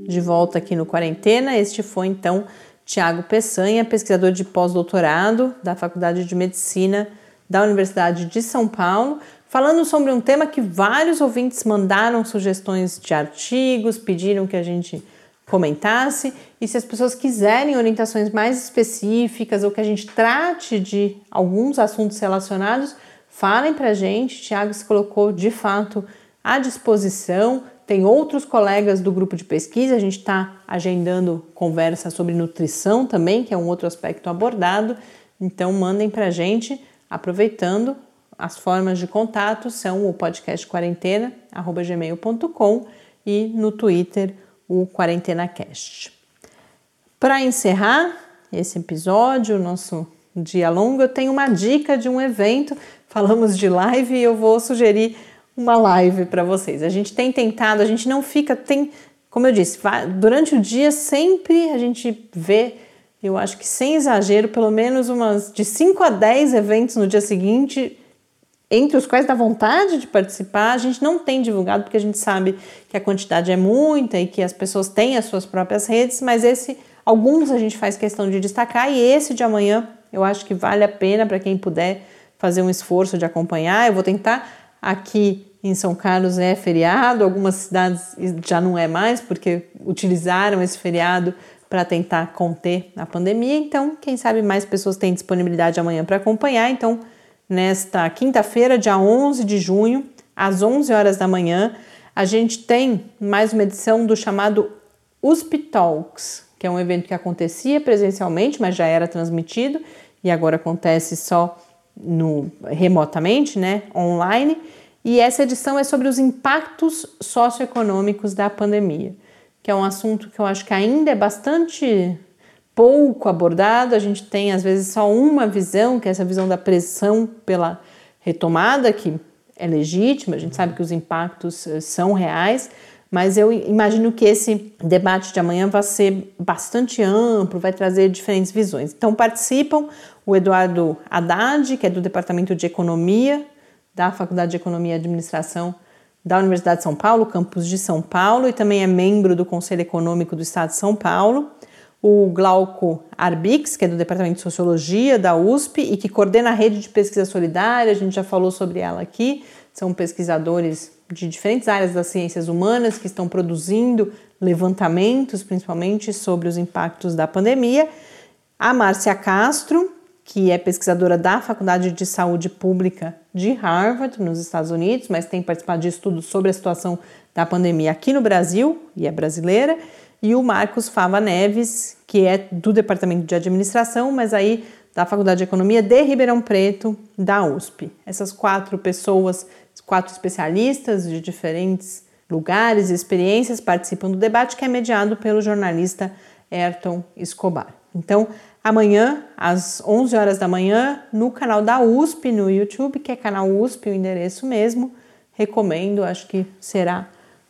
Speaker 2: De volta aqui no Quarentena, este foi então Tiago Peçanha, pesquisador de pós-doutorado da Faculdade de Medicina da Universidade de São Paulo, falando sobre um tema que vários ouvintes mandaram sugestões de artigos, pediram que a gente comentasse. E se as pessoas quiserem orientações mais específicas ou que a gente trate de alguns assuntos relacionados, falem para a gente. Tiago se colocou de fato à disposição tem outros colegas do grupo de pesquisa, a gente está agendando conversa sobre nutrição também, que é um outro aspecto abordado. Então, mandem para a gente, aproveitando. As formas de contato são o podcast quarentena, gmail.com e no Twitter, o QuarentenaCast. Para encerrar esse episódio, nosso dia longo, eu tenho uma dica de um evento. Falamos de live e eu vou sugerir uma live para vocês. A gente tem tentado, a gente não fica, tem, como eu disse, durante o dia sempre a gente vê, eu acho que sem exagero, pelo menos umas de 5 a 10 eventos no dia seguinte, entre os quais dá vontade de participar. A gente não tem divulgado porque a gente sabe que a quantidade é muita e que as pessoas têm as suas próprias redes, mas esse alguns a gente faz questão de destacar e esse de amanhã eu acho que vale a pena para quem puder fazer um esforço de acompanhar. Eu vou tentar aqui em São Carlos é feriado, algumas cidades já não é mais, porque utilizaram esse feriado para tentar conter a pandemia. Então, quem sabe mais pessoas têm disponibilidade amanhã para acompanhar. Então, nesta quinta-feira, dia 11 de junho, às 11 horas da manhã, a gente tem mais uma edição do chamado USP Talks, que é um evento que acontecia presencialmente, mas já era transmitido e agora acontece só no remotamente, né, online e essa edição é sobre os impactos socioeconômicos da pandemia, que é um assunto que eu acho que ainda é bastante pouco abordado. A gente tem às vezes só uma visão, que é essa visão da pressão pela retomada, que é legítima, a gente sabe que os impactos eh, são reais, mas eu imagino que esse debate de amanhã vai ser bastante amplo, vai trazer diferentes visões. Então participam o Eduardo Haddad, que é do Departamento de Economia da Faculdade de Economia e Administração da Universidade de São Paulo, campus de São Paulo, e também é membro do Conselho Econômico do Estado de São Paulo. O Glauco Arbix, que é do Departamento de Sociologia da USP e que coordena a rede de pesquisa solidária, a gente já falou sobre ela aqui. São pesquisadores de diferentes áreas das ciências humanas que estão produzindo levantamentos, principalmente sobre os impactos da pandemia. A Márcia Castro, que é pesquisadora da Faculdade de Saúde Pública de Harvard, nos Estados Unidos, mas tem participado de estudos sobre a situação da pandemia aqui no Brasil e é brasileira, e o Marcos Fava Neves, que é do Departamento de Administração, mas aí da Faculdade de Economia de Ribeirão Preto, da USP. Essas quatro pessoas, quatro especialistas de diferentes lugares e experiências participam do debate que é mediado pelo jornalista Ayrton Escobar. Então, amanhã, às 11 horas da manhã, no canal da USP no YouTube, que é canal USP, o endereço mesmo. Recomendo, acho que será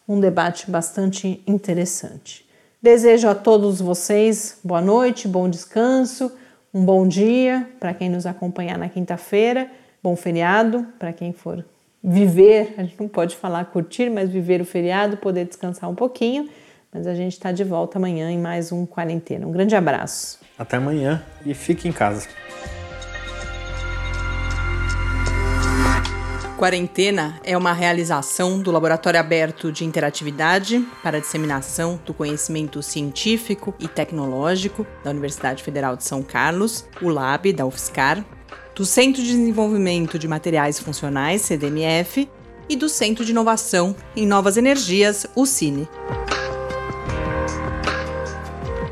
Speaker 2: um debate bastante interessante. Desejo a todos vocês boa noite, bom descanso, um bom dia para quem nos acompanhar na quinta-feira, bom feriado para quem for viver, a gente não pode falar curtir, mas viver o feriado, poder descansar um pouquinho. Mas a gente está de volta amanhã em mais um Quarentena. Um grande abraço.
Speaker 1: Até amanhã e fique em casa.
Speaker 2: Quarentena é uma realização do Laboratório Aberto de Interatividade para a Disseminação do Conhecimento Científico e Tecnológico da Universidade Federal de São Carlos, o LAB da UFSCar, do Centro de Desenvolvimento de Materiais Funcionais, CDMF, e do Centro de Inovação em Novas Energias, o CINE.